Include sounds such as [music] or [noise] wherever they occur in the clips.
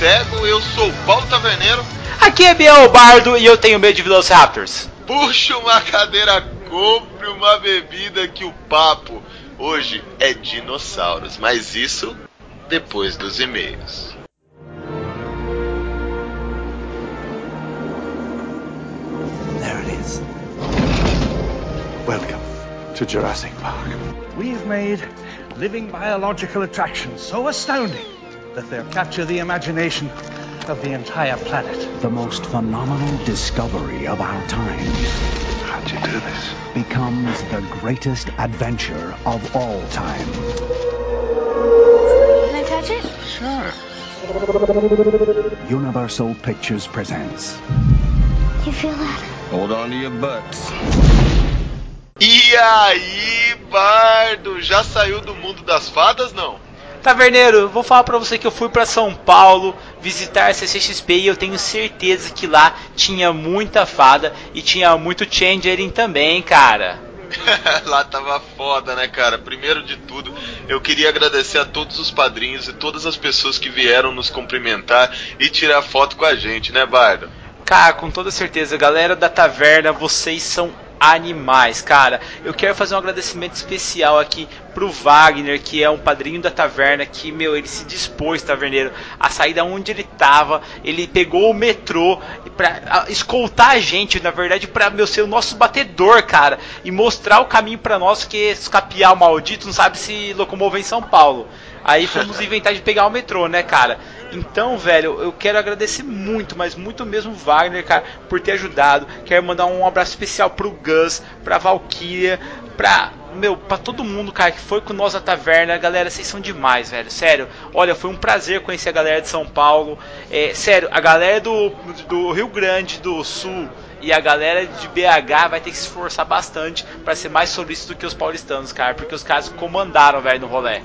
Cego. Eu sou o Paulo Taverneiro. Aqui é Biel Bardo e eu tenho medo de Velociraptors. Puxa uma cadeira, compre uma bebida que o papo hoje é dinossauros, mas isso depois dos e-mails. There it is. Welcome to Jurassic Park. We've made living biological attractions so astounding that they'll capture the imagination of the entire planet. The most phenomenal discovery of our time How'd you do this? becomes the greatest adventure of all time. Can I touch it? Sure. Universal Pictures presents You feel that? Hold on to your butts. E aí, Bardo, já saiu do mundo das fadas, não? Taverneiro, vou falar pra você que eu fui pra São Paulo visitar a CCXP e eu tenho certeza que lá tinha muita fada e tinha muito Changeling também, cara. [laughs] Lá tava foda, né, cara? Primeiro de tudo, eu queria agradecer a todos os padrinhos e todas as pessoas que vieram nos cumprimentar e tirar foto com a gente, né, Bardo? Cara, com toda certeza, galera da taverna, vocês são animais, cara. Eu quero fazer um agradecimento especial aqui pro Wagner, que é um padrinho da taverna, que, meu, ele se dispôs, taverneiro, a sair da onde ele tava. Ele pegou o metrô pra a, escoltar a gente, na verdade, pra, meu, ser o nosso batedor, cara, e mostrar o caminho pra nós, que esse capial maldito não sabe se locomover em São Paulo. Aí fomos [laughs] inventar de pegar o metrô, né, cara? Então, velho, eu quero agradecer muito, mas muito mesmo Wagner, cara, por ter ajudado. Quero mandar um abraço especial pro Gus, pra Valkyria, pra, meu, pra todo mundo, cara, que foi com nós na taverna. Galera, vocês são demais, velho, sério. Olha, foi um prazer conhecer a galera de São Paulo. É, sério, a galera do, do Rio Grande do Sul e a galera de BH vai ter que se esforçar bastante pra ser mais solícito do que os paulistanos, cara, porque os caras comandaram, velho, no rolê.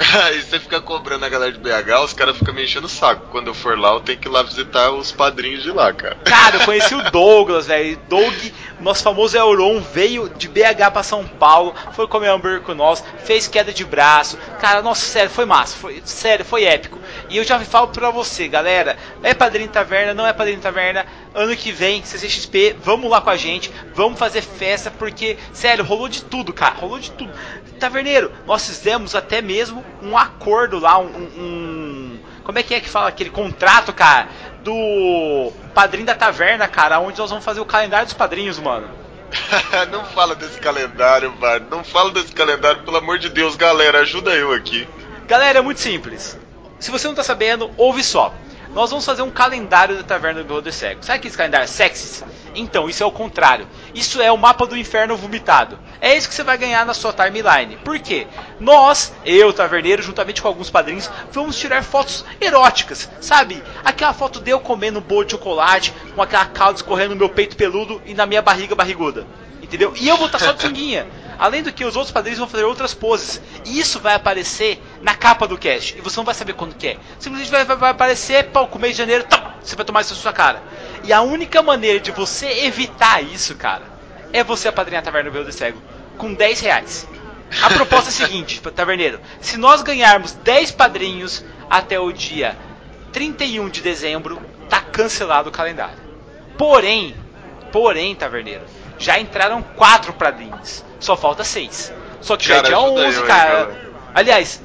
[laughs] Aí você fica cobrando a galera de BH, os caras ficam me enchendo o saco. Quando eu for lá, eu tenho que ir lá visitar os padrinhos de lá, cara. Cara, eu conheci o [laughs] Douglas, velho. Doug, nosso famoso Euron, veio de BH pra São Paulo, foi comer hambúrguer com nós, fez queda de braço. Cara, nossa, sério, foi massa. Foi, sério, foi épico. E eu já falo pra você, galera, é padrinho taverna, não é padrinho taverna, ano que vem, CCXP, vamos lá com a gente, vamos fazer festa, porque, sério, rolou de tudo, cara, rolou de tudo. Taverneiro, nós fizemos até mesmo um acordo lá, um, um como é que é que fala aquele contrato, cara, do padrinho da taverna, cara, onde nós vamos fazer o calendário dos padrinhos, mano. [laughs] não fala desse calendário, mano. Não fala desse calendário, pelo amor de Deus, galera, ajuda eu aqui. Galera, é muito simples. Se você não tá sabendo, ouve só. Nós vamos fazer um calendário da Taverna do Beholder Cego. Sabe aqueles calendários sexys? Então, isso é o contrário. Isso é o mapa do inferno vomitado. É isso que você vai ganhar na sua timeline. Por quê? Nós, eu, Taverneiro, juntamente com alguns padrinhos, vamos tirar fotos eróticas. Sabe? Aquela foto de eu comendo um bolo de chocolate, com aquela calda escorrendo no meu peito peludo e na minha barriga barriguda. Entendeu? E eu vou estar só de sanguinha. Além do que os outros padrinhos vão fazer outras poses. E isso vai aparecer na capa do cast. E você não vai saber quando que é. Simplesmente vai, vai, vai aparecer, pau, com mês de janeiro, tá, você vai tomar isso na sua cara. E a única maneira de você evitar isso, cara, é você apadrinhar a Taverna do Beholder Cego. Com 10 reais. A proposta é a seguinte, [laughs] taverneiro. Se nós ganharmos 10 padrinhos até o dia 31 de dezembro, tá cancelado o calendário. Porém, porém, taverneiro, já entraram 4 padrinhos. Só falta 6. Só que Cara, já é dia ajuda 11, eu aí, cara. cara. Aliás,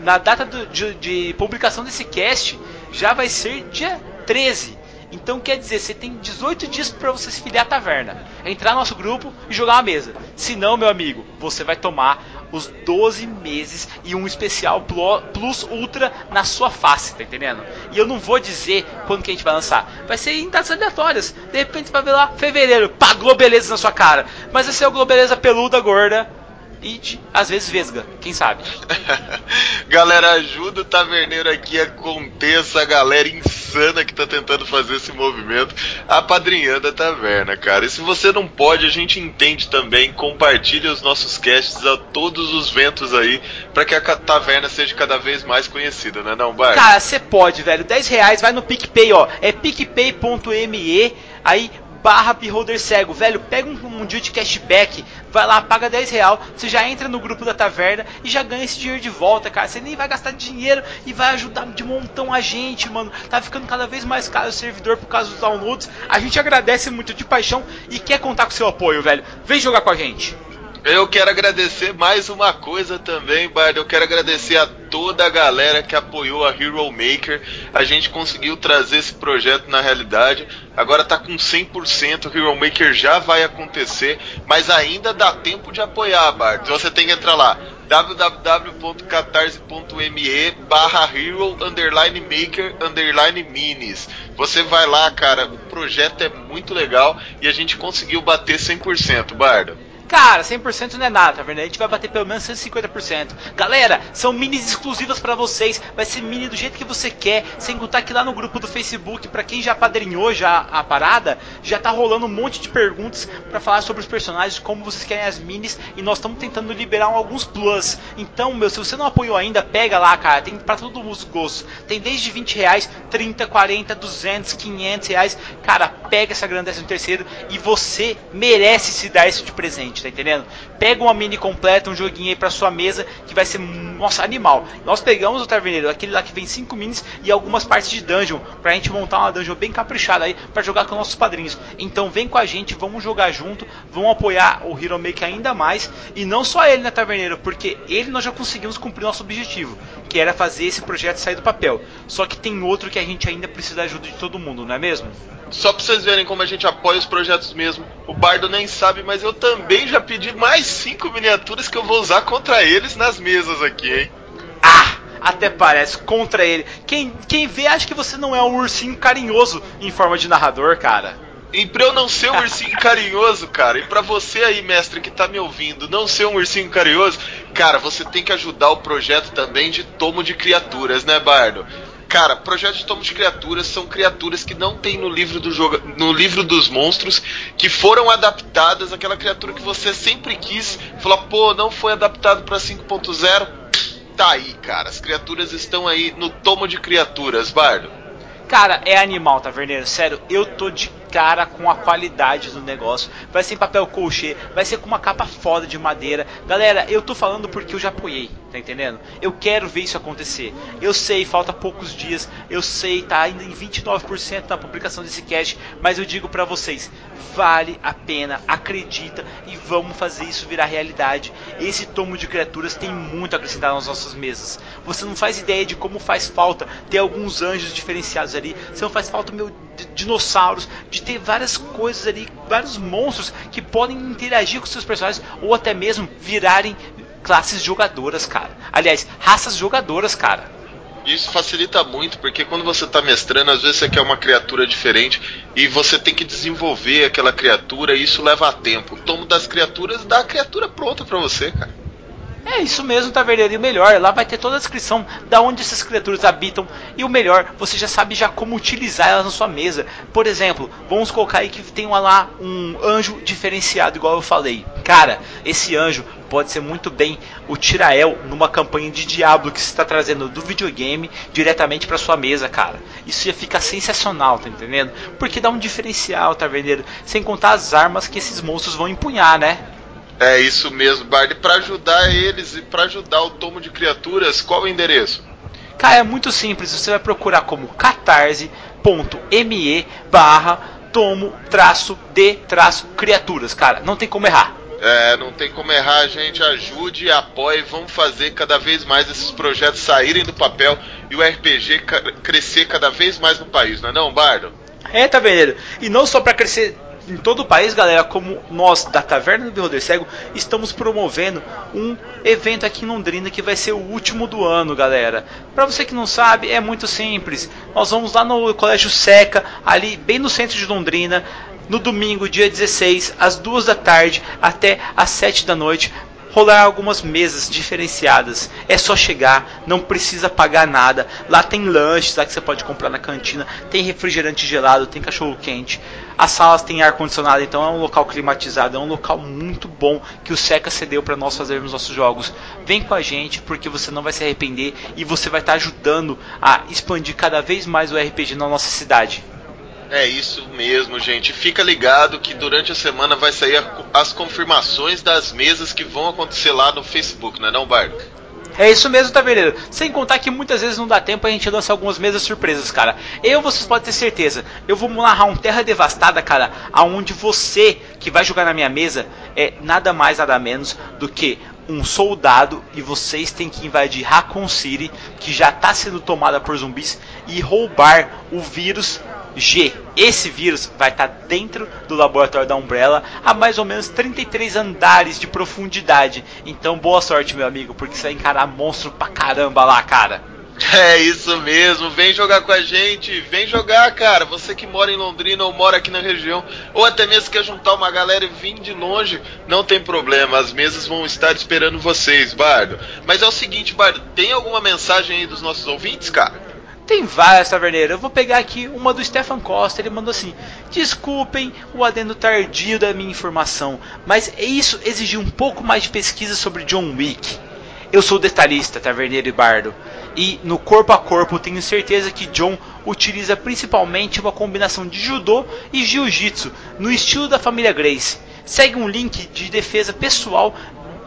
na data do- de, de publicação desse cast, já vai ser dia 13. Então quer dizer, você tem 18 dias para você se filiar à taverna. É entrar no nosso grupo e jogar uma mesa. Se não, meu amigo, você vai tomar os 12 meses e um especial Plus Ultra na sua face, tá entendendo? E eu não vou dizer quando que a gente vai lançar. Vai ser em datas aleatórias. De repente vai ver lá, fevereiro, pá, Globeleza na sua cara. Mas vai ser o Globeleza peluda, gorda e de- às vezes vesga, quem sabe? [laughs] Galera, ajuda o taverneiro aqui a conter essa galera insana que tá tentando fazer esse movimento, apadrinhando a taverna, cara. E se você não pode, a gente entende também. Compartilhe os nossos casts a todos os ventos aí, pra que a taverna seja cada vez mais conhecida, né, não, Bar? Cara, você pode, velho. 10 reais, vai no PicPay, ó. É picpay.me, aí barra beholder cego. Velho, pega um, um dia de cashback, vai lá, paga 10 real, você já entra no grupo da taverna e já ganha esse dinheiro de volta, cara. Você nem vai gastar dinheiro e vai ajudar de montão a gente, mano. Tá ficando cada vez mais caro o servidor por causa dos downloads. A gente agradece muito de paixão e quer contar com seu apoio, velho. Vem jogar com a gente. Eu quero agradecer mais uma coisa também, Bard. Eu quero agradecer a toda a galera que apoiou a Hero Maker. A gente conseguiu trazer esse projeto na realidade. Agora tá com 100%. O Hero Maker já vai acontecer, mas ainda dá tempo de apoiar, Bard. Você tem que entrar lá www.catarse.me barra hero underline maker underline minis. Você vai lá, cara, o projeto é muito legal e a gente conseguiu bater 100%, Bardo. Cara, 100% não é nada, tá vendo? A gente vai bater pelo menos 150%. Galera, são minis exclusivas para vocês. Vai ser mini do jeito que você quer. Sem contar que lá no grupo do Facebook, para quem já padrinhou já a parada, já tá rolando um monte de perguntas para falar sobre os personagens, como vocês querem as minis. E nós estamos tentando liberar alguns plus. Então, meu, se você não apoiou ainda, pega lá, cara. Tem para todos os gostos. Tem desde 20 reais, 30, 40, 200, 500 reais. Cara, pega essa grande décimo terceiro e você merece se dar esse de presente tá entendendo? Pega uma mini completa, um joguinho aí pra sua mesa, que vai ser, nossa, animal. Nós pegamos o Taverneiro, aquele lá que vem 5 minis e algumas partes de dungeon, pra gente montar uma dungeon bem caprichada aí, pra jogar com nossos padrinhos. Então vem com a gente, vamos jogar junto, vamos apoiar o Hero Maker ainda mais, e não só ele, né, Taverneiro, porque ele nós já conseguimos cumprir nosso objetivo, que era fazer esse projeto sair do papel. Só que tem outro que a gente ainda precisa da ajuda de todo mundo, não é mesmo? Só pra vocês verem como a gente apoia os projetos mesmo. O Bardo nem sabe, mas eu também já pedi mais cinco miniaturas que eu vou usar contra eles nas mesas aqui, hein? Ah! Até parece contra ele. Quem, quem vê acha que você não é um ursinho carinhoso em forma de narrador, cara. E pra eu não ser um ursinho carinhoso, cara, e pra você aí, mestre, que tá me ouvindo, não ser um ursinho carinhoso, cara, você tem que ajudar o projeto também de tomo de criaturas, né, Bardo? Cara, projetos de tomo de criaturas são criaturas que não tem no livro do jogo, no livro dos monstros, que foram adaptadas aquela criatura que você sempre quis, falou, pô, não foi adaptado para 5.0. Tá aí, cara. As criaturas estão aí no tomo de criaturas, Bardo. Cara, é animal, taverneiro. Sério, eu tô de cara com a qualidade do negócio. Vai ser em papel colchê, vai ser com uma capa foda de madeira. Galera, eu tô falando porque eu já apoiei, tá entendendo? Eu quero ver isso acontecer. Eu sei, falta poucos dias. Eu sei, tá ainda em 29% na publicação desse cast, mas eu digo para vocês, vale a pena, acredita e vamos fazer isso virar realidade. Esse tomo de criaturas tem muito a acrescentar nas nossas mesas. Você não faz ideia de como faz falta ter alguns anjos diferenciados ali. Você não faz falta meu dinossauros, de ter várias coisas ali, vários monstros que podem interagir com seus personagens ou até mesmo virarem classes jogadoras, cara. Aliás, raças jogadoras, cara. Isso facilita muito, porque quando você está mestrando, às vezes você quer uma criatura diferente e você tem que desenvolver aquela criatura e isso leva tempo. O tomo das criaturas dá a criatura pronta para você, cara. É isso mesmo, Taverneiro. E o melhor, lá vai ter toda a descrição da onde essas criaturas habitam. E o melhor, você já sabe já como utilizar elas na sua mesa. Por exemplo, vamos colocar aí que tem lá um anjo diferenciado, igual eu falei. Cara, esse anjo pode ser muito bem o Tirael numa campanha de Diablo que você está trazendo do videogame diretamente para sua mesa, cara. Isso ia ficar sensacional, tá entendendo? Porque dá um diferencial, Taverneiro. Sem contar as armas que esses monstros vão empunhar, né? É isso mesmo, Bard. Para ajudar eles e para ajudar o tomo de criaturas, qual o endereço? Cara, é muito simples. Você vai procurar como catarse.me barra tomo traço de traço criaturas. Cara, não tem como errar. É, não tem como errar, gente. Ajude, apoie, vamos fazer cada vez mais esses projetos saírem do papel e o RPG crescer cada vez mais no país, não é não, Bardo? É, tá vendo? E não só para crescer em todo o país, galera, como nós da Taverna do Beholder Cego estamos promovendo um evento aqui em Londrina que vai ser o último do ano, galera. Para você que não sabe, é muito simples. Nós vamos lá no Colégio Seca, ali bem no centro de Londrina, no domingo, dia 16, às 2 da tarde até às 7 da noite, rolar algumas mesas diferenciadas. É só chegar, não precisa pagar nada. Lá tem lanches lá que você pode comprar na cantina, tem refrigerante gelado, tem cachorro quente. As salas têm ar condicionado, então é um local climatizado, é um local muito bom que o Seca cedeu para nós fazermos nossos jogos. Vem com a gente porque você não vai se arrepender e você vai estar tá ajudando a expandir cada vez mais o RPG na nossa cidade. É isso mesmo, gente. Fica ligado que durante a semana vai sair as confirmações das mesas que vão acontecer lá no Facebook, não é não, Bardo? É isso mesmo, Taverneiro. Sem contar que muitas vezes não dá tempo a gente lança algumas mesas surpresas, cara. Eu, vocês podem ter certeza, eu vou narrar um Terra Devastada, cara, aonde você que vai jogar na minha mesa é nada mais, nada menos do que um soldado e vocês têm que invadir Raccoon City, que já está sendo tomada por zumbis, e roubar o vírus G. Esse vírus vai estar dentro do laboratório da Umbrella a mais ou menos 33 andares de profundidade. Então boa sorte, meu amigo, porque você vai encarar monstro pra caramba lá, cara. É isso mesmo, vem jogar com a gente, vem jogar, cara. Você que mora em Londrina ou mora aqui na região, ou até mesmo quer juntar uma galera e vir de longe, não tem problema, as mesas vão estar esperando vocês, Bardo. Mas é o seguinte, Bardo, tem alguma mensagem aí dos nossos ouvintes, cara? Tem várias taverneiras. Eu vou pegar aqui uma do Stefan Costa. Ele mandou assim: Desculpem o adendo tardio da minha informação, mas isso exigiu um pouco mais de pesquisa sobre John Wick. Eu sou detalhista, taverneiro e bardo, e no corpo a corpo tenho certeza que John utiliza principalmente uma combinação de judô e jiu-jitsu no estilo da família Grace. Segue um link de defesa pessoal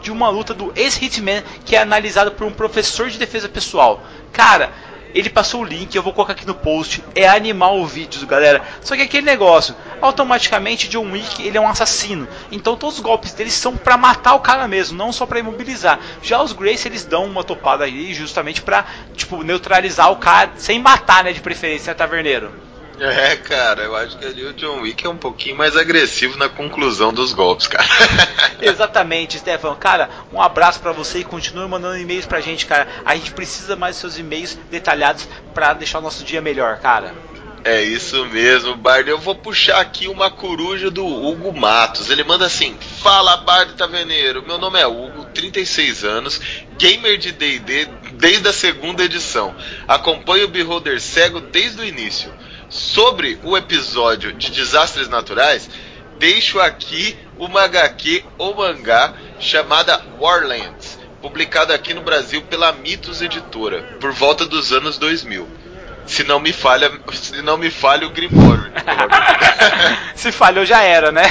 de uma luta do ex-Hitman que é analisado por um professor de defesa pessoal. Cara, ele passou o link, eu vou colocar aqui no post. É animal o vídeo, galera. Só que aquele negócio, automaticamente John Wick ele é um assassino. Então todos os golpes dele são pra matar o cara mesmo, não só pra imobilizar. Já os Grace eles dão uma topada aí justamente pra tipo neutralizar o cara sem matar, né, de preferência, né, taverneiro. É, cara, eu acho que ali o John Wick é um pouquinho mais agressivo na conclusão dos golpes, cara. [laughs] Exatamente, Stefan. Cara, um abraço pra você e continue mandando e-mails pra gente, cara. A gente precisa mais dos seus e-mails detalhados pra deixar o nosso dia melhor, cara. É isso mesmo, Bardo. Eu vou puxar aqui uma coruja do Hugo Matos. Ele manda assim: Fala, Bardo Taverneiro. Meu nome é Hugo, 36 anos, gamer de DD desde a segunda edição. Acompanho o Beholder Cego desde o início. Sobre o episódio de desastres naturais, deixo aqui uma HQ ou mangá chamada Warlands, publicada aqui no Brasil pela Mitos Editora, por volta dos anos 2000. Se não me falha, se não me falha o Grimório. [laughs] Se falhou já era, né?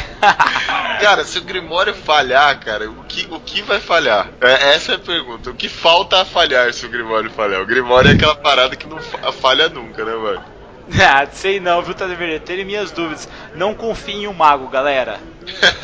[laughs] cara, se o Grimório falhar, cara, o que, o que vai falhar? É, essa é a pergunta. O que falta a falhar se o Grimório falhar? O Grimório é aquela parada que não fa- falha nunca, né, mano? [laughs] ah, sei não, viu, Taverneiro? Tenho minhas dúvidas. Não confie em um mago, galera.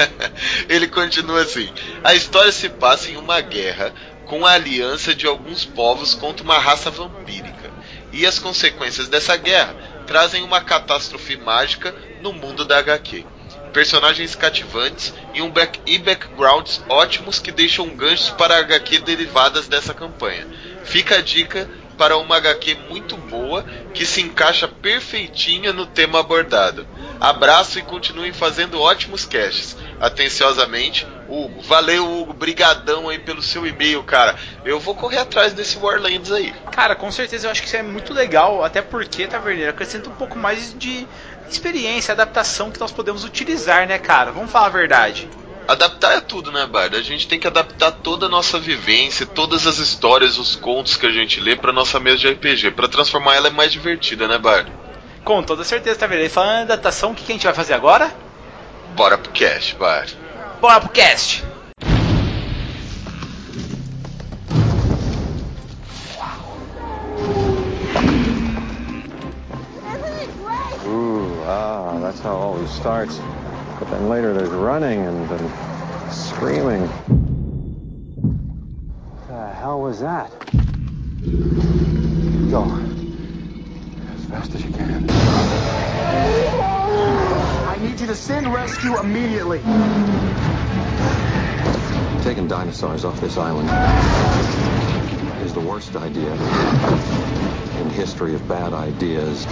[laughs] Ele continua assim: A história se passa em uma guerra com a aliança de alguns povos contra uma raça vampírica. E as consequências dessa guerra trazem uma catástrofe mágica no mundo da HQ. Personagens cativantes e, um back e backgrounds ótimos que deixam ganchos para HQ derivadas dessa campanha. Fica a dica para uma HQ muito boa que se encaixa perfeitinha no tema abordado. Abraço e continuem fazendo ótimos casts. Atenciosamente, Hugo. Valeu, Hugo. Brigadão aí pelo seu e-mail, cara. Eu vou correr atrás desse Warlands aí. Cara, com certeza eu acho que isso é muito legal, até porque, Taverneiro, acrescenta um pouco mais de experiência, adaptação que nós podemos utilizar, né, cara? Vamos falar a verdade. Adaptar é tudo, né, Bardo? A gente tem que adaptar toda a nossa vivência, todas as histórias, os contos que a gente lê pra nossa mesa de RPG, pra transformar ela mais divertida, né, Bardo? Com toda certeza, Taverneiro. Falando em adaptação, o que, que a gente vai fazer agora? Bora pro cast, Bardo. Bora pro cast! Ooh, ah, that's how it always starts. But then later there's running and, and screaming. What the hell was that? Go. As fast as you can. I need you to send rescue immediately. Taking dinosaurs off this island is the worst idea in the history of bad ideas.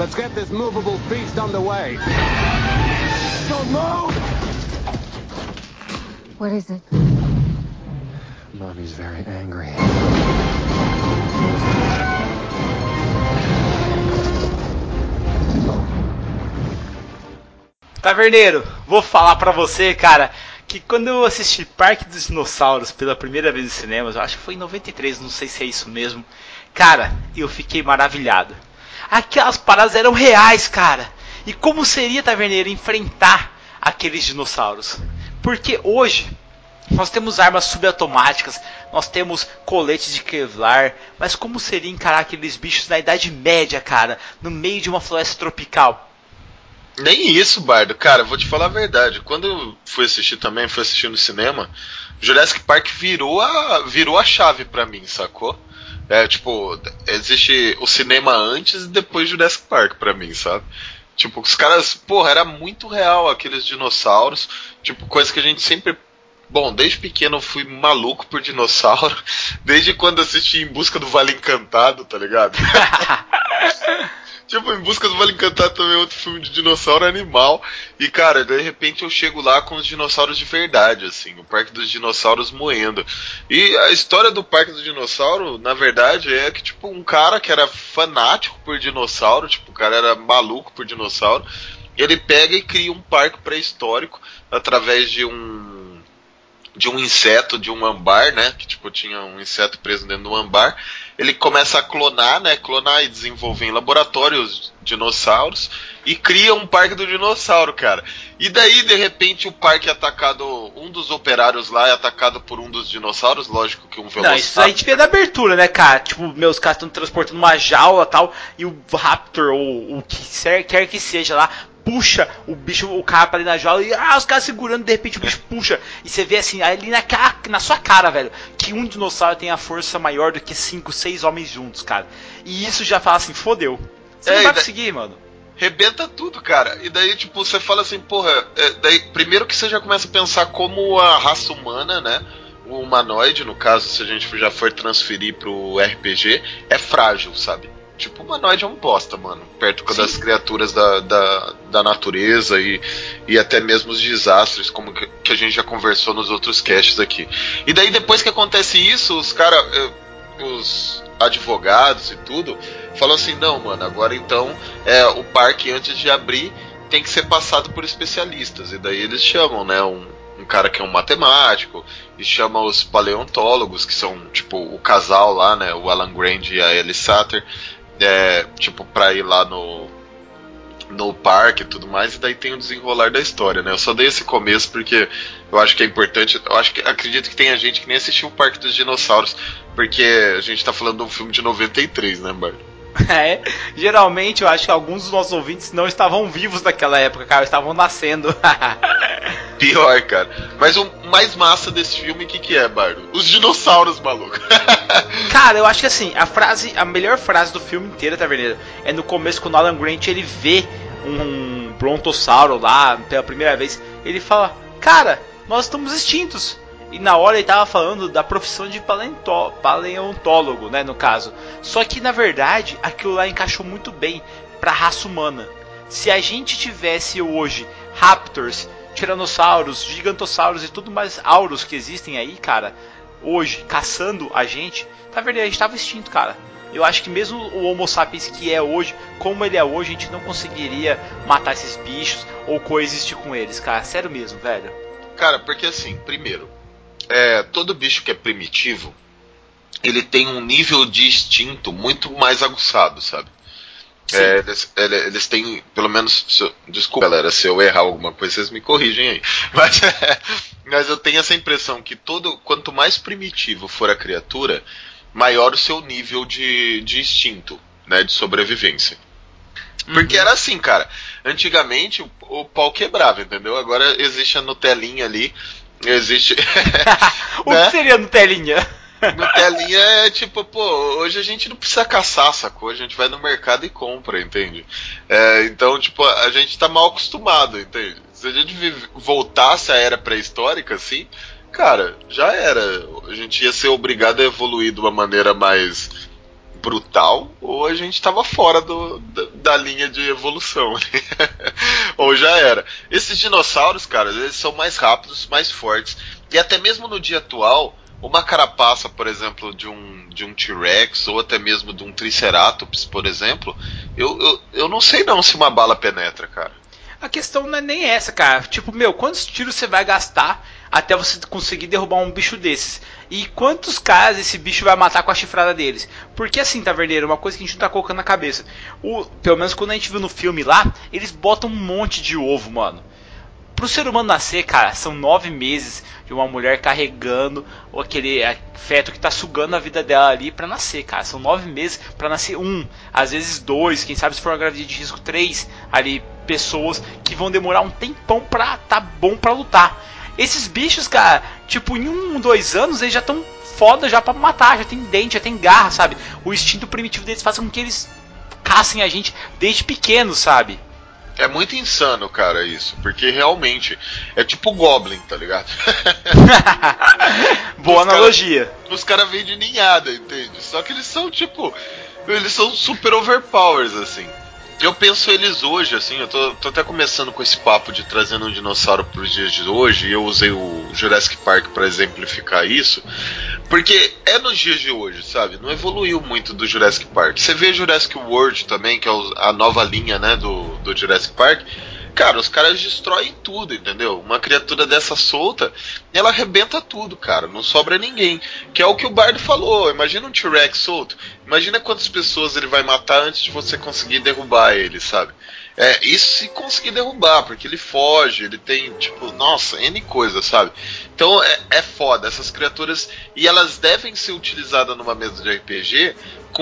Let's get this movable feast underway. Don't move! What is it? Mommy's very angry. Taverneiro, vou falar pra você, cara, que quando eu assisti Parque dos Dinossauros pela primeira vez nos cinemas, eu acho que foi em 93, não sei se é isso mesmo. Cara, eu fiquei maravilhado. Aquelas paradas eram reais, cara. E como seria, Taverneiro, enfrentar aqueles dinossauros? Porque hoje nós temos armas subautomáticas, nós temos coletes de Kevlar, mas como seria encarar aqueles bichos na Idade Média, cara, no meio de uma floresta tropical? Nem isso, Bardo. Cara, vou te falar a verdade. Quando eu fui assistir também, fui assistir no cinema, Jurassic Park virou a, virou a chave pra mim, sacou? É, tipo, existe o cinema antes e depois Jurassic Park pra mim, sabe? Tipo, os caras, porra, era muito real aqueles dinossauros, tipo, coisa que a gente sempre Bom, desde pequeno eu fui maluco por dinossauro. [laughs] Desde quando assisti Em Busca do Vale Encantado, tá ligado? [laughs] tipo, Em Busca do Vale Encantado também é outro filme de dinossauro animal. E, cara, de repente eu chego lá com os dinossauros de verdade, assim. O Parque dos Dinossauros moendo. E a história do Parque do Dinossauro, na verdade, é que, tipo, um cara que era fanático por dinossauro, tipo, o cara era maluco por dinossauro. Ele pega e cria um parque pré-histórico através de um de um inseto, de um ambar, né? Que tipo tinha um inseto preso dentro do ambar. Ele começa a clonar, né? Clonar e desenvolver em laboratórios dinossauros e cria um parque do dinossauro, cara. E daí de repente o parque é atacado, um dos operários lá é atacado por um dos dinossauros, lógico que um velociraptor. Não, isso aí tiver da abertura, né, cara? Tipo, meus caras estão transportando uma jaula tal e o raptor ou o que quer que seja lá puxa o bicho, o cara pra dentro da jaula e ah, os caras segurando, de repente o bicho puxa. E você vê assim, ali na, na sua cara, velho, que um dinossauro tem a força maior do que cinco, seis homens juntos, cara. E isso já fala assim, fodeu. Você é, não vai conseguir, mano. Rebenta tudo, cara. E daí, tipo, você fala assim, porra, é, daí, primeiro que você já começa a pensar como a raça humana, né? O humanoide, no caso, se a gente já for transferir pro RPG, é frágil, sabe? Tipo, o humanoide é um bosta, mano. Perto Sim. das criaturas da, da, da, natureza e, e até mesmo os desastres, como que, que, a gente já conversou nos outros casts aqui. E daí, depois que acontece isso, os caras. Eh, os advogados e tudo falam assim: não, mano, agora então é, o parque, antes de abrir, tem que ser passado por especialistas. E daí eles chamam, né? Um, um cara que é um matemático, e chama os paleontólogos, que são tipo o casal lá, né? O Alan Grant e a Ellie Satter é, tipo, pra ir lá no, no parque e tudo mais, e daí tem o desenrolar da história, né? Eu só dei esse começo porque eu acho que é importante. Eu acho que acredito que tenha gente que nem assistiu o Parque dos Dinossauros, porque a gente tá falando de um filme de 93, né, Bart? [laughs] É, geralmente eu acho que alguns dos nossos ouvintes não estavam vivos naquela época, cara, estavam nascendo. [laughs] Pior, cara. Mas o mais massa desse filme, o que, que é, Bardo? Os dinossauros, maluco. [laughs] cara, eu acho que assim, a frase, a melhor frase do filme inteiro, Taverneiro, é no começo quando o Alan Grant ele vê um brontossauro lá pela primeira vez. Ele fala, cara, nós estamos extintos. E na hora ele tava falando da profissão de paleontólogo, né, no caso. Só que na verdade aquilo lá encaixou muito bem para a raça humana. Se a gente tivesse hoje raptors, tiranossauros, gigantossauros e tudo mais auros que existem aí, cara, hoje caçando a gente, na verdade a gente tava extinto, cara. Eu acho que mesmo o Homo sapiens que é hoje, como ele é hoje, a gente não conseguiria matar esses bichos ou coexistir com eles, cara. Sério mesmo, velho. Cara, porque assim, primeiro, é, todo bicho que é primitivo, ele tem um nível de instinto muito mais aguçado, sabe? É, eles, eles, têm, pelo menos, eu, desculpa galera, se eu errar alguma coisa, vocês me corrigem aí. [laughs] Mas, é, [laughs] mas eu tenho essa impressão que todo, quanto mais primitivo for a criatura, maior o seu nível de, de instinto, né, de sobrevivência. Porque uhum. era assim, cara. Antigamente o, o pau quebrava, entendeu? Agora existe a Nutelinha ali Existe. [laughs] o né? que seria Nutelinha? Nutelinha é tipo, pô, hoje a gente não precisa caçar, sacou? A gente vai no mercado e compra, entende? É, então, tipo, a gente tá mal acostumado, entende? Se a gente voltasse à era pré-histórica, assim, cara, já era. A gente ia ser obrigado a evoluir de uma maneira mais brutal ou a gente estava fora do, da, da, linha de evolução. [laughs] ou já era. Esses dinossauros, cara, eles são mais rápidos, mais fortes. E até mesmo no dia atual, uma carapaça, por exemplo, de um, de um T-Rex ou até mesmo de um Triceratops, por exemplo, eu, eu, eu não sei não se uma bala penetra, cara. A questão não é nem essa, cara. Tipo, meu, quantos tiros você vai gastar até você conseguir derrubar um bicho desses. E quantos caras esse bicho vai matar com a chifrada deles? Porque assim, Taverneiro, uma coisa que a gente não tá colocando na cabeça. O, pelo menos quando a gente viu no filme lá, eles botam um monte de ovo, mano. Pro ser humano nascer, cara, são nove meses de uma mulher carregando aquele feto que tá sugando a vida dela ali para nascer, cara. São nove meses para nascer um, às vezes dois, quem sabe se for uma gravidez de risco três, ali pessoas que vão demorar um tempão pra tá bom pra lutar. Esses bichos, cara, tipo, em um, dois anos eles já estão foda já pra matar, já tem dente, já tem garra, sabe? O instinto primitivo deles faz com que eles caçem a gente desde pequeno, sabe? É muito insano, cara, isso. Porque realmente é tipo Goblin, tá ligado? [laughs] Boa os analogia. Cara, os caras vêm de ninhada, entende? Só que eles são tipo. Eles são super overpowers, assim. Eu penso eles hoje, assim, eu tô, tô até começando com esse papo de trazendo um dinossauro para os dias de hoje, e eu usei o Jurassic Park para exemplificar isso, porque é nos dias de hoje, sabe? Não evoluiu muito do Jurassic Park. Você vê Jurassic World também, que é a nova linha, né, do, do Jurassic Park, Cara, os caras destroem tudo, entendeu? Uma criatura dessa solta, ela arrebenta tudo, cara. Não sobra ninguém. Que é o que o Bardo falou. Imagina um T-Rex solto. Imagina quantas pessoas ele vai matar antes de você conseguir derrubar ele, sabe? É, isso se conseguir derrubar, porque ele foge, ele tem, tipo, nossa, N coisa, sabe? Então é, é foda, essas criaturas. E elas devem ser utilizadas numa mesa de RPG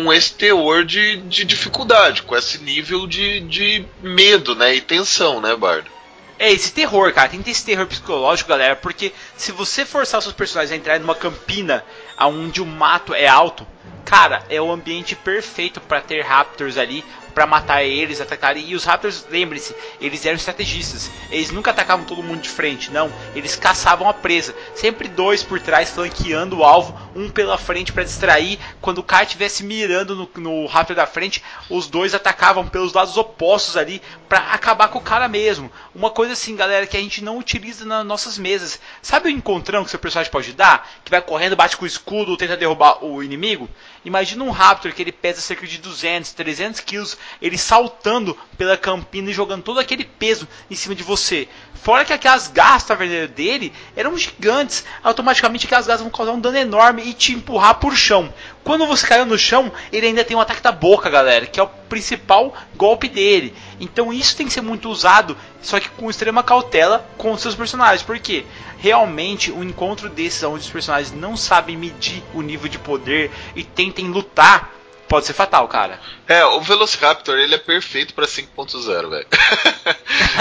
com esse teor de, de dificuldade, com esse nível de, de medo, né? E tensão, né, Bardo? É, esse terror, cara, tem que ter esse terror psicológico, galera, porque se você forçar os seus personagens a entrar numa campina onde o mato é alto, cara, é o ambiente perfeito para ter raptors ali, para matar eles, atacarem. E os Raptors, lembre-se, eles eram estrategistas. Eles nunca atacavam todo mundo de frente, não. Eles caçavam a presa. Sempre dois por trás, flanqueando o alvo, um pela frente para distrair. Quando o cara estivesse mirando no, no Raptor da frente, os dois atacavam pelos lados opostos ali para acabar com o cara mesmo. Uma coisa assim, galera, que a gente não utiliza nas nossas mesas. Sabe o encontrão que seu personagem pode dar? Que vai correndo, bate com o escudo, tenta derrubar o inimigo? Imagina um Raptor que ele pesa cerca de 200, 300 quilos, ele saltando pela campina e jogando todo aquele peso em cima de você. Fora que aquelas garras taverneiro dele eram gigantes, automaticamente aquelas garras vão causar um dano enorme e te empurrar por chão. Quando você caiu no chão, ele ainda tem um ataque da boca, galera, que é o principal golpe dele. Então isso tem que ser muito usado, só que com extrema cautela com seus personagens, porque realmente um encontro desses onde os personagens não sabem medir o nível de poder e tentem lutar pode ser fatal, cara. É, o Velociraptor, ele é perfeito pra 5.0, velho. [laughs]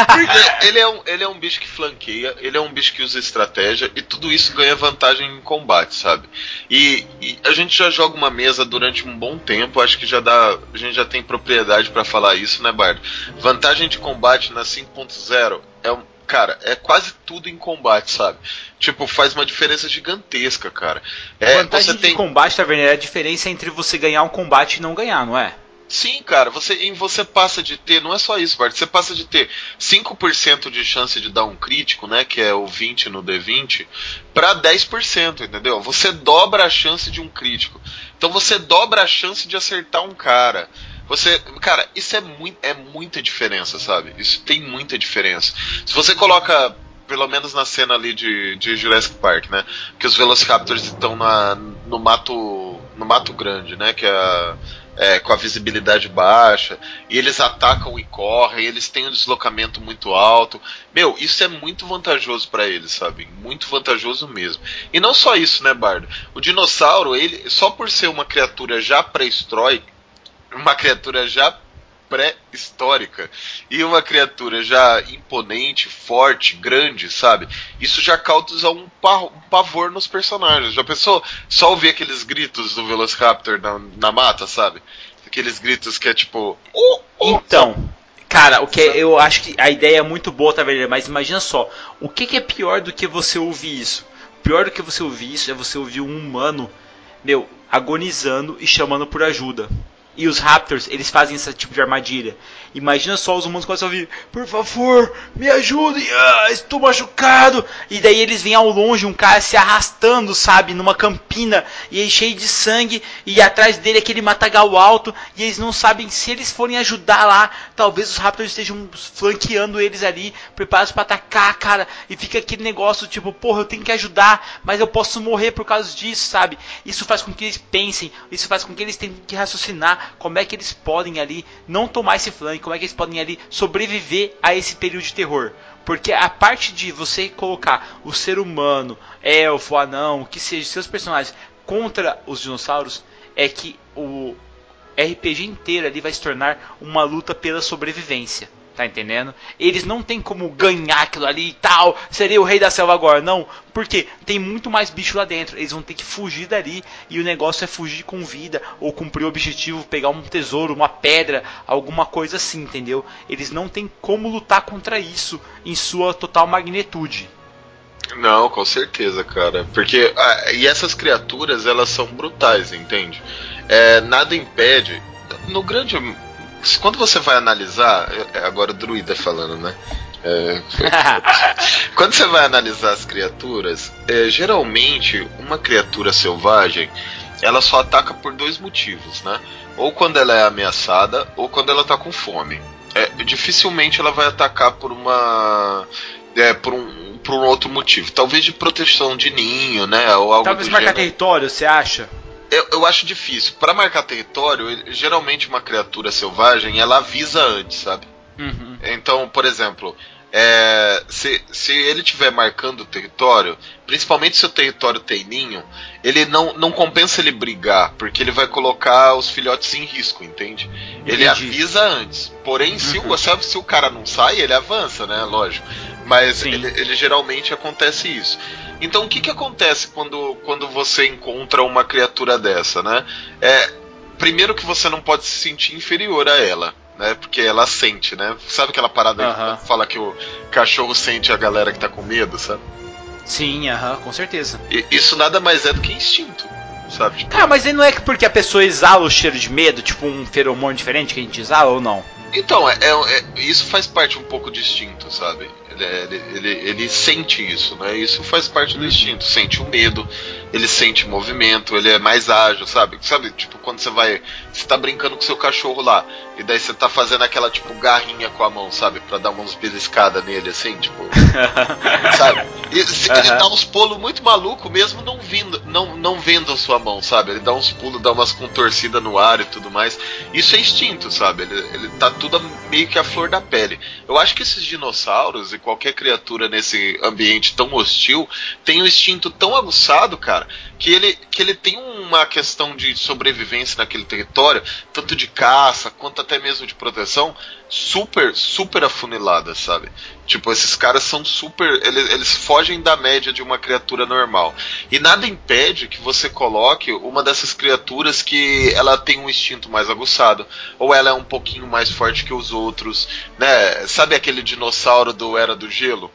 Porque ele é, um, ele é um bicho que flanqueia, ele é um bicho que usa estratégia e tudo isso ganha vantagem em combate, sabe? E, e a gente já joga uma mesa durante um bom tempo, acho que já dá. A gente já tem propriedade para falar isso, né, Bardo? Vantagem de combate na 5.0 é um cara, é quase tudo em combate, sabe? Tipo, faz uma diferença gigantesca, cara. É, a vantagem você tem... de combate, Taverneiro, é a diferença entre você ganhar um combate e não ganhar, não é? Sim, cara, você, em você passa de ter, não é só isso, Bart, você passa de ter 5% de chance de dar um crítico, né, que é o 20 no D20, para 10%, entendeu? Você dobra a chance de um crítico. Então você dobra a chance de acertar um cara. Você, cara, isso é, muito, é muita diferença, sabe? Isso tem muita diferença. Se você coloca, pelo menos na cena ali de, de Jurassic Park, né? Que os Velociraptors estão na, no mato, no mato grande, né? Que é, é, com a visibilidade baixa, e eles atacam e correm, eles têm um deslocamento muito alto. Meu, isso é muito vantajoso para eles, sabe? Muito vantajoso mesmo. E não só isso, né, Bardo? O dinossauro, ele só por ser uma criatura já pré-histórica, uma criatura já pré-histórica e uma criatura já imponente, forte, grande, sabe? Isso já causa um, pavor nos personagens. Já pensou só ouvir aqueles gritos do Velociraptor na, na mata, sabe? Aqueles gritos que é tipo. Oh, oh, então. Sabe? Cara, o que é, eu acho que a ideia é muito boa, tá vendo? Mas imagina só, o que, que é pior do que você ouvir isso? Pior do que você ouvir isso é você ouvir um humano, meu, agonizando e chamando por ajuda. E os Raptors, eles fazem esse tipo de armadilha. Imagina só os humanos começam a ouvir, por favor, me ajudem, ah, estou machucado. E daí eles veem ao longe um cara se arrastando, sabe, numa campina, e aí cheio de sangue, e atrás dele aquele matagal alto, e eles não sabem se eles forem ajudar lá, talvez os Raptors estejam flanqueando eles ali, preparados para atacar, cara, e fica aquele negócio tipo, porra, eu tenho que ajudar, mas eu posso morrer por causa disso, sabe? Isso faz com que eles pensem, isso faz com que eles tenham que raciocinar como é que eles podem ali não tomar esse flanco como é que eles podem ali sobreviver a esse período de terror. Porque a parte de você colocar o ser humano, elfo, anão, que seja, seus personagens contra os dinossauros, é que o RPG inteiro ali vai se tornar uma luta pela sobrevivência. Tá entendendo? Eles não tem como ganhar aquilo ali e tal. Seria o rei da selva agora. Não. Porque tem muito mais bicho lá dentro. Eles vão ter que fugir dali. E o negócio é fugir com vida. Ou cumprir o objetivo. Pegar um tesouro, uma pedra. Alguma coisa assim, entendeu? Eles não tem como lutar contra isso em sua total magnitude. Não, com certeza, cara. Porque. Ah, e essas criaturas, elas são brutais, entende? É, nada impede. No grande quando você vai analisar, é, agora o druida falando, né? É, [laughs] quando você vai analisar as criaturas, é, geralmente uma criatura selvagem ela só ataca por dois motivos, né? Ou quando ela é ameaçada, ou quando ela tá com fome. É, dificilmente ela vai atacar por uma. É, por um, por um outro motivo. Talvez de proteção de ninho, né? Ou algo Talvez marcar gênero. território, você acha? Eu, eu acho difícil. Para marcar território, geralmente uma criatura selvagem ela avisa antes, sabe? Uhum. Então, por exemplo, é, se, se ele estiver marcando o território, principalmente se o território tem ninho, ele não, não compensa ele brigar, porque ele vai colocar os filhotes em risco, entende? Entendi. Ele avisa antes. Porém, uhum. se, o, se, se o cara não sai, ele avança, né? Lógico. Mas ele, ele, geralmente acontece isso. Então o que, que acontece quando, quando você encontra uma criatura dessa, né? É, primeiro que você não pode se sentir inferior a ela. Né, porque ela sente, né? Sabe aquela parada que fala que o cachorro sente a galera que tá com medo, sabe? Sim, aham, com certeza. E, isso nada mais é do que instinto, sabe? Tipo... Ah, mas não é porque a pessoa exala o cheiro de medo, tipo um feromônio diferente que a gente exala ou não? Então, é, é, é isso faz parte um pouco do instinto, sabe? Ele, ele, ele, sente isso, né? Isso faz parte do uhum. instinto. Sente o medo, ele sente movimento, ele é mais ágil, sabe? Sabe, tipo, quando você vai. Você tá brincando com seu cachorro lá, e daí você tá fazendo aquela, tipo, garrinha com a mão, sabe? Pra dar umas beliscadas nele, assim, tipo. [laughs] sabe? E, uhum. Ele dá uns pulos muito maluco, mesmo não, vindo, não, não vendo a sua mão, sabe? Ele dá uns pulos, dá umas contorcidas no ar e tudo mais. Isso é instinto, sabe? Ele, ele tá tudo meio que a flor da pele. Eu acho que esses dinossauros e qualquer criatura nesse ambiente tão hostil tem um instinto tão aguçado, cara, que ele, que ele tem uma questão de sobrevivência naquele território, tanto de caça quanto até mesmo de proteção, super, super afunilada, sabe? Tipo, esses caras são super. Eles, eles fogem da média de uma criatura normal. E nada impede que você coloque uma dessas criaturas que ela tem um instinto mais aguçado, ou ela é um pouquinho mais forte que os outros, né? Sabe aquele dinossauro do Era do Gelo?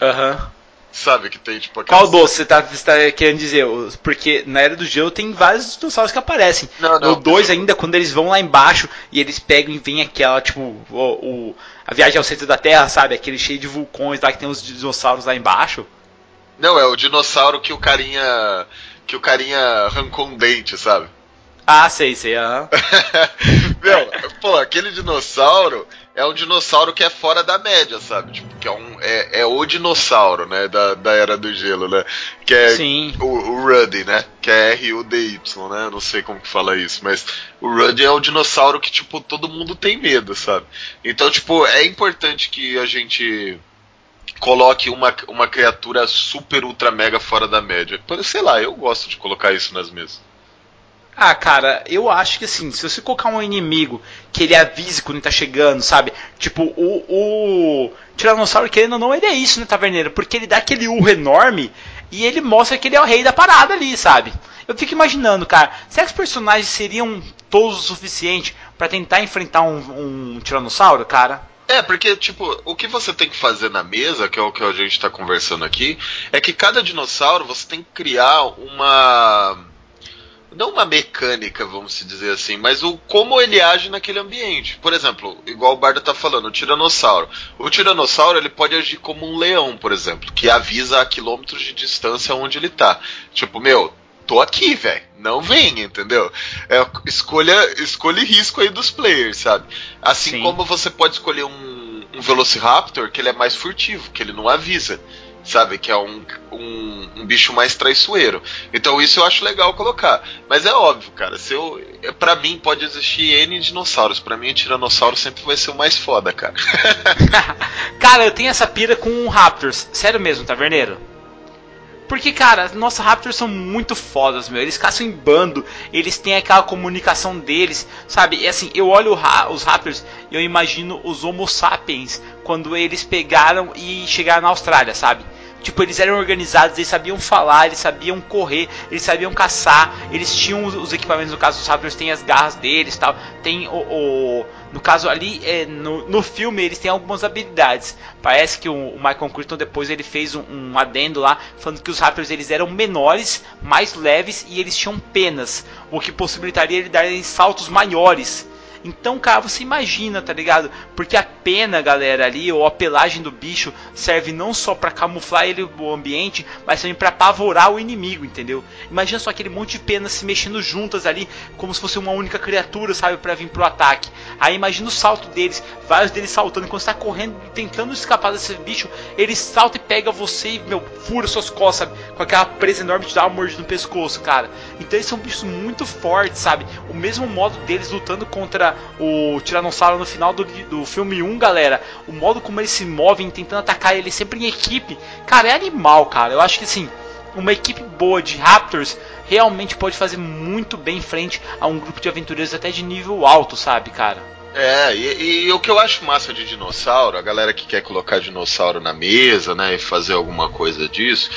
Aham. Uhum. Sabe que tem tipo aquelas... Qual doce você tá, você tá querendo dizer? Porque na Era do Gelo tem vários dinossauros que aparecem. Não, não, o 2 ainda, quando eles vão lá embaixo e eles pegam e vem aquela, tipo, o, o, a viagem ao centro da Terra, sabe? Aquele cheio de vulcões lá que tem os dinossauros lá embaixo. Não, é o dinossauro que o carinha. que o carinha arrancou um dente, sabe? Ah, sei, sei, aham. [laughs] Meu, pô, aquele dinossauro é um dinossauro que é fora da média, sabe? Tipo, que é, um, é, é o dinossauro, né? Da, da Era do Gelo, né? Que é Sim. O, o Ruddy, né? Que é R-U-D-Y, né? Não sei como que fala isso, mas o Ruddy é o dinossauro que, tipo, todo mundo tem medo, sabe? Então, tipo, é importante que a gente coloque uma, uma criatura super, ultra, mega fora da média. Sei lá, eu gosto de colocar isso nas mesas. Ah, cara, eu acho que assim, se você colocar um inimigo que ele avise quando ele tá chegando, sabe? Tipo, o, o Tiranossauro, querendo ou não, ele é isso, né, Taverneiro? Porque ele dá aquele urro enorme e ele mostra que ele é o rei da parada ali, sabe? Eu fico imaginando, cara, será que os personagens seriam todos o suficiente para tentar enfrentar um, um Tiranossauro, cara? É, porque, tipo, o que você tem que fazer na mesa, que é o que a gente tá conversando aqui, é que cada dinossauro você tem que criar uma não uma mecânica, vamos dizer assim, mas o como ele age naquele ambiente. Por exemplo, igual o Bardo tá falando, o tiranossauro. O tiranossauro ele pode agir como um leão, por exemplo, que avisa a quilômetros de distância onde ele tá. Tipo, meu, tô aqui, velho. Não vem, entendeu? É, escolha, escolha risco aí dos players, sabe? Assim Sim. como você pode escolher um, um Velociraptor que ele é mais furtivo, que ele não avisa. Sabe, que é um, um, um bicho mais traiçoeiro. Então isso eu acho legal colocar. Mas é óbvio, cara. Se eu, pra mim pode existir N dinossauros. Pra mim o Tiranossauro sempre vai ser o mais foda, cara. [laughs] [laughs] Cara, eu tenho essa pira com Raptors. Sério mesmo, taverneiro? Porque, cara, nossos Raptors são muito fodas, meu. Eles caçam em bando, eles têm aquela comunicação deles, sabe? É assim, eu olho os Raptors e eu imagino os Homo sapiens quando eles pegaram e chegaram na Austrália, sabe? Tipo, eles eram organizados, eles sabiam falar, eles sabiam correr, eles sabiam caçar, eles tinham os, os equipamentos, no caso dos Raptors tem as garras deles tal. Tem o. o- no caso ali, é, no, no filme, eles têm algumas habilidades. Parece que o, o Michael Crichton depois ele fez um, um adendo lá, falando que os Raptors eles eram menores, mais leves e eles tinham penas, o que possibilitaria ele dar saltos maiores. Então, cara, você imagina, tá ligado? Porque a pena, galera, ali, ou a pelagem do bicho, serve não só pra camuflar ele o ambiente, mas também pra apavorar o inimigo, entendeu? Imagina só aquele monte de penas se mexendo juntas ali, como se fosse uma única criatura, sabe, pra vir pro ataque. Aí imagina o salto deles, vários deles saltando, quando você tá correndo, tentando escapar desse bicho, ele salta e pega você e, meu, fura suas costas, sabe? Com aquela presa enorme, te dá uma mordida no pescoço, cara. Então eles são bichos muito fortes, sabe? O mesmo modo deles lutando contra o Tiranossauro no final do, do filme 1, galera. O modo como eles se movem, tentando atacar ele sempre em equipe, cara, é animal, cara. Eu acho que assim, uma equipe boa de Raptors realmente pode fazer muito bem frente a um grupo de aventureiros até de nível alto, sabe, cara? É, e, e o que eu acho massa de dinossauro, a galera que quer colocar dinossauro na mesa, né, e fazer alguma coisa disso,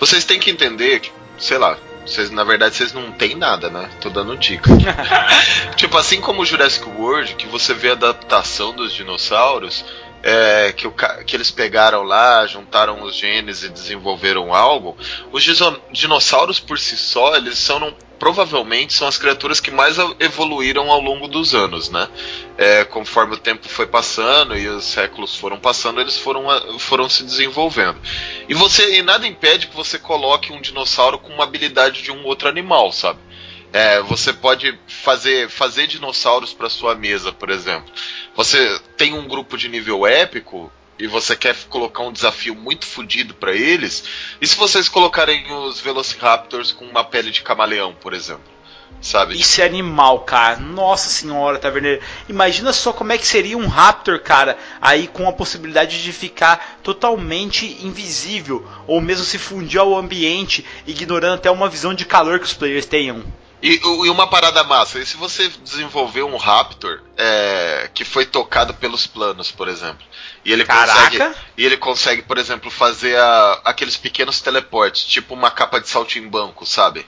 vocês têm que entender que, sei lá, vocês, na verdade vocês não tem nada, né? Tô dando dica. [laughs] tipo, assim como o Jurassic World, que você vê a adaptação dos dinossauros, é, que, o, que eles pegaram lá, juntaram os genes e desenvolveram algo, os dinossauros por si só, eles são provavelmente são as criaturas que mais evoluíram ao longo dos anos, né? É, conforme o tempo foi passando e os séculos foram passando, eles foram, foram se desenvolvendo. E você e nada impede que você coloque um dinossauro com uma habilidade de um outro animal, sabe? É, você pode fazer, fazer dinossauros para sua mesa, por exemplo. Você tem um grupo de nível épico e você quer colocar um desafio muito fodido para eles. E se vocês colocarem os Velociraptors com uma pele de camaleão, por exemplo? Sabe? Isso é animal, cara. Nossa senhora, taverneiro. Imagina só como é que seria um Raptor, cara, aí com a possibilidade de ficar totalmente invisível, ou mesmo se fundir ao ambiente, ignorando até uma visão de calor que os players tenham. E, e uma parada massa, e se você desenvolver um Raptor é, que foi tocado pelos planos, por exemplo, e ele Caraca! consegue, e ele consegue, por exemplo, fazer a- aqueles pequenos teleportes, tipo uma capa de saltimbanco, sabe?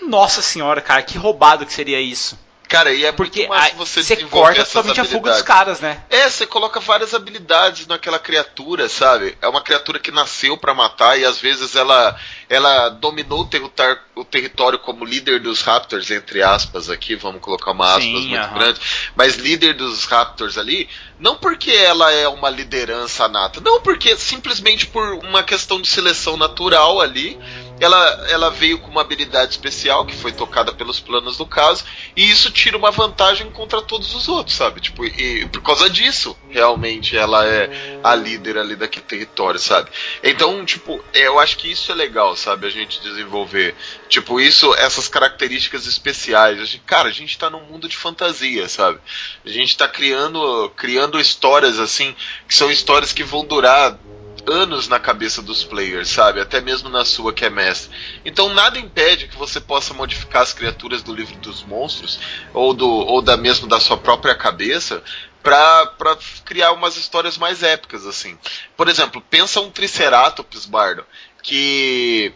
Nossa senhora, cara, que roubado que seria isso. Cara, e é Porque aí você você corta totalmente a fuga dos caras, né? É, você coloca várias habilidades naquela criatura, sabe? É uma criatura que nasceu pra matar e às vezes ela ela dominou o, território, o território como líder dos Raptors, entre aspas aqui, vamos colocar uma aspas Sim, muito aham. grande, mas líder dos Raptors ali, não porque ela é uma liderança nata, não porque simplesmente por uma questão de seleção natural ali, ela, ela veio com uma habilidade especial que foi tocada pelos planos do caso, e isso tira uma vantagem contra todos os outros, sabe? Tipo, e por causa disso, realmente ela é a líder ali daquele território, sabe? Então, tipo, eu acho que isso é legal, sabe? A gente desenvolver, tipo, isso, essas características especiais. A gente- cara, a gente tá num mundo de fantasia, sabe? A gente tá criando, criando histórias assim, que são histórias que vão durar anos na cabeça dos players, sabe? Até mesmo na sua que é mestre. Então nada impede que você possa modificar as criaturas do livro dos monstros ou do ou da mesmo da sua própria cabeça pra criar umas histórias mais épicas assim. Por exemplo, pensa um Triceratops, Bardo, que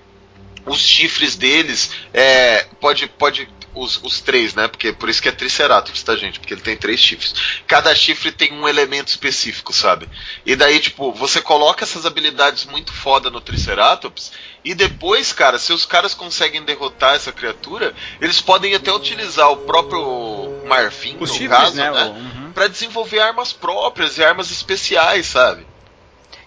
os chifres deles é, pode pode os, os três, né? Porque por isso que é Triceratops, tá, gente? Porque ele tem três chifres. Cada chifre tem um elemento específico, sabe? E daí, tipo, você coloca essas habilidades muito foda no Triceratops. E depois, cara, se os caras conseguem derrotar essa criatura, eles podem até utilizar o próprio Marfim, Os no chifres, caso, né? né? uhum. Pra desenvolver armas próprias e armas especiais, sabe?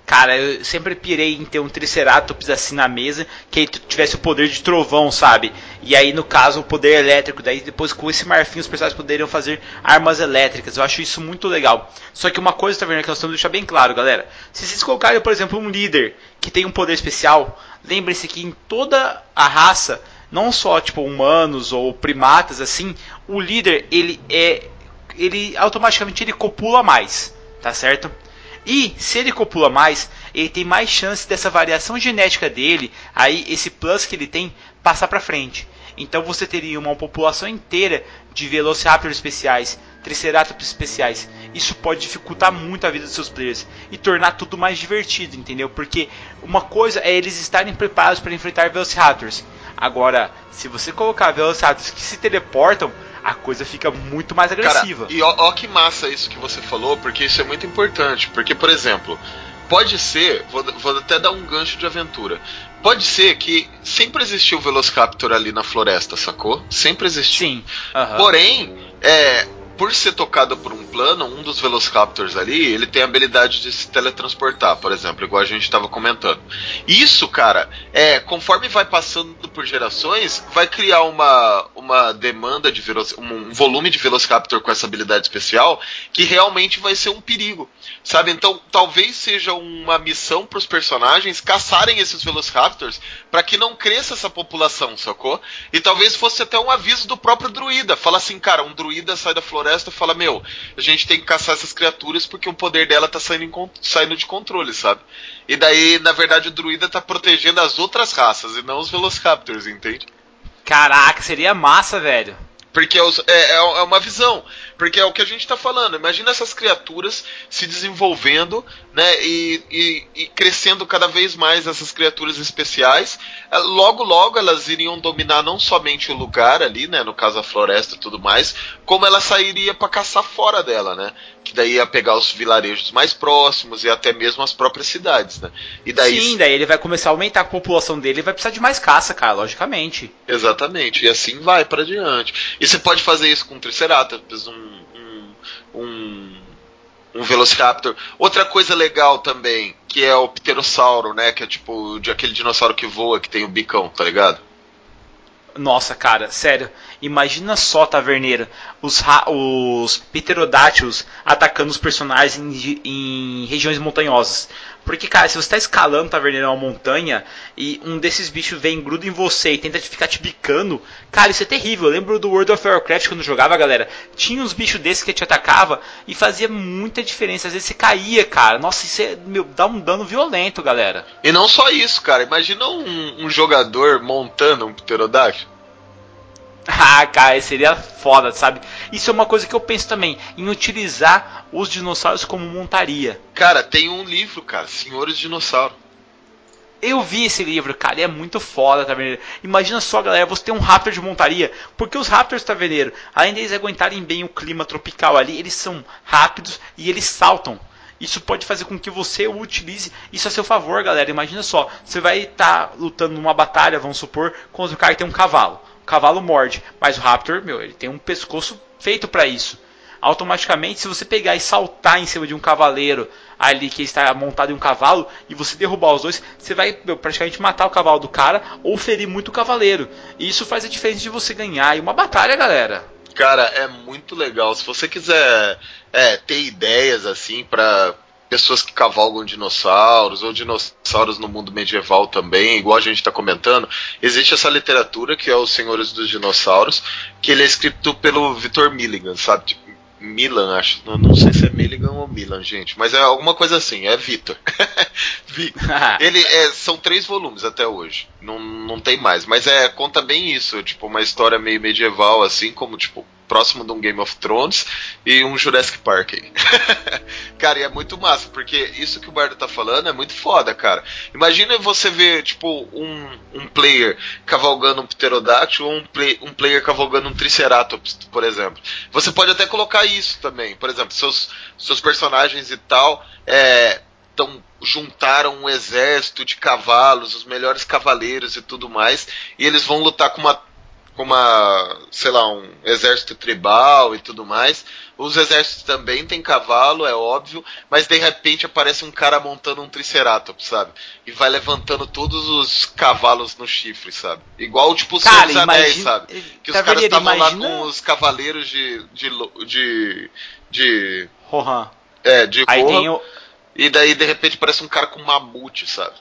Cara, eu sempre pirei em ter um Triceratops assim na mesa, que tivesse o poder de trovão, sabe? E aí, no caso, o poder elétrico. Daí, depois, com esse marfim, os personagens poderiam fazer armas elétricas. Eu acho isso muito legal. Só que uma coisa, tá vendo, que nós temos que deixar bem claro, galera. Se vocês colocarem, por exemplo, um líder que tem um poder especial, lembre-se que em toda a raça, não só, tipo, humanos ou primatas, assim, o líder, ele é... Ele, automaticamente, ele copula mais, tá certo? E se ele copula mais, ele tem mais chance dessa variação genética dele, aí esse plus que ele tem, passar pra frente. Então você teria uma população inteira de Velociraptor especiais, Triceratops especiais. Isso pode dificultar muito a vida dos seus players e tornar tudo mais divertido, entendeu? Porque uma coisa é eles estarem preparados para enfrentar Velociraptors. Agora, se você colocar Velociraptors que se teleportam, a coisa fica muito mais agressiva. Cara, e ó, ó que massa isso que você falou, porque isso é muito importante. Porque, por exemplo, pode ser, vou, vou até dar um gancho de aventura. Pode ser que sempre existiu o Velociraptor ali na floresta, sacou? Sempre existiu. Sim. aham. Porém, é, por ser tocado por um plano, um dos Velociraptors ali, ele tem a habilidade de se teletransportar, por exemplo, igual a gente estava comentando. Isso, cara, é, conforme vai passando por gerações, vai criar uma, uma demanda de um volume de Velociraptor com essa habilidade especial que realmente vai ser um perigo. Sabe? Então, talvez seja uma missão para os personagens caçarem esses Velociraptors para que não cresça essa população, sacou? E talvez fosse até um aviso do próprio druida. Fala assim, cara, um druida sai da floresta e fala: Meu, a gente tem que caçar essas criaturas porque o poder dela tá saindo, saindo de controle, sabe? E daí, na verdade, o druida tá protegendo as outras raças e não os Velociraptors, entende? Caraca, seria massa, velho. Porque é, os- é- é uma visão. Porque é o que a gente está falando. Imagina essas criaturas se desenvolvendo, né? E, e- e crescendo cada vez mais essas criaturas especiais. É, Logo, logo elas iriam dominar não somente o lugar ali, né? No caso a floresta e tudo mais, como ela sairia para caçar fora dela, né? Que daí ia pegar os vilarejos mais próximos e até mesmo as próprias cidades, né? E daí Sim, daí ele vai começar a aumentar a população dele e vai precisar de mais caça, cara, logicamente. Exatamente, e assim vai pra diante. E você pode fazer isso com um Triceratops, um, um, um, um Velociraptor. Outra coisa legal também, que é o Pterossauro, né? Que é tipo de aquele dinossauro que voa, que tem o bicão, tá ligado? Nossa, cara, sério. Imagina só, Taverneiro, os, os pterodátilos atacando os personagens em, em regiões montanhosas. Porque, cara, se você está escalando, Taverneiro, uma montanha e um desses bichos vem, gruda em você e tenta te ficar te bicando, cara, isso é terrível. Eu lembro do World of Warcraft quando jogava, galera. Tinha uns bichos desses que te atacava e fazia muita diferença. Às vezes você caía, cara. Nossa, isso é, meu, dá um dano violento, galera. E não só isso, cara. Imagina um, um jogador montando um Pterodáctilo. [laughs] Ah, cara, seria foda, sabe? Isso é uma coisa que eu penso também, em utilizar os dinossauros como montaria. Cara, tem um livro, cara, Senhores Dinossauro. Eu vi esse livro, cara, e é muito foda, tá vendo? Imagina só, galera, você tem um Raptor de montaria, porque os Raptors, tá vendo? Além deles aguentarem bem o clima tropical ali, eles são rápidos e eles saltam. Isso pode fazer com que você o utilize isso a seu favor, galera. Imagina só, você vai estar lutando numa batalha, vamos supor, contra o cara que tem um cavalo. Cavalo morde, mas o Raptor, meu, ele tem um pescoço feito para isso. Automaticamente, se você pegar e saltar em cima de um cavaleiro ali que está montado em um cavalo e você derrubar os dois, você vai meu, praticamente matar o cavalo do cara ou ferir muito o cavaleiro. E isso faz a diferença de você ganhar uma batalha, galera. Cara, é muito legal. Se você quiser é, ter ideias assim pra pessoas que cavalgam dinossauros ou dinossauros no mundo medieval também, igual a gente tá comentando, existe essa literatura que é Os Senhores dos Dinossauros, que ele é escrito pelo Victor Milligan, sabe? Tipo, Milan, acho. Não, não sei se é Milligan ou Milan, gente, mas é alguma coisa assim, é Victor. [laughs] Vi- [laughs] ele é, são três volumes até hoje. Não, não tem mais. Mas é conta bem isso, tipo, uma história meio medieval, assim, como, tipo, próximo de um Game of Thrones e um Jurassic Park [laughs] cara, e é muito massa, porque isso que o Bardo tá falando é muito foda, cara. Imagina você ver, tipo, um, um player cavalgando um pterodáctilo ou um, play, um player cavalgando um triceratops, por exemplo. Você pode até colocar isso também. Por exemplo, seus, seus personagens e tal é, tão, juntaram um exército de cavalos, os melhores cavaleiros e tudo mais, e eles vão lutar com uma com uma, sei lá, um exército tribal e tudo mais. Os exércitos também têm cavalo, é óbvio, mas de repente aparece um cara montando um triceratops, sabe? E vai levantando todos os cavalos no chifre, sabe? Igual tipo o Senhor dos Anéis, sabe? Que os caras estavam imagina... lá com os cavaleiros de. de. de. de. Rohan. É, de Rohan. O... E daí de repente parece um cara com um mamute, sabe?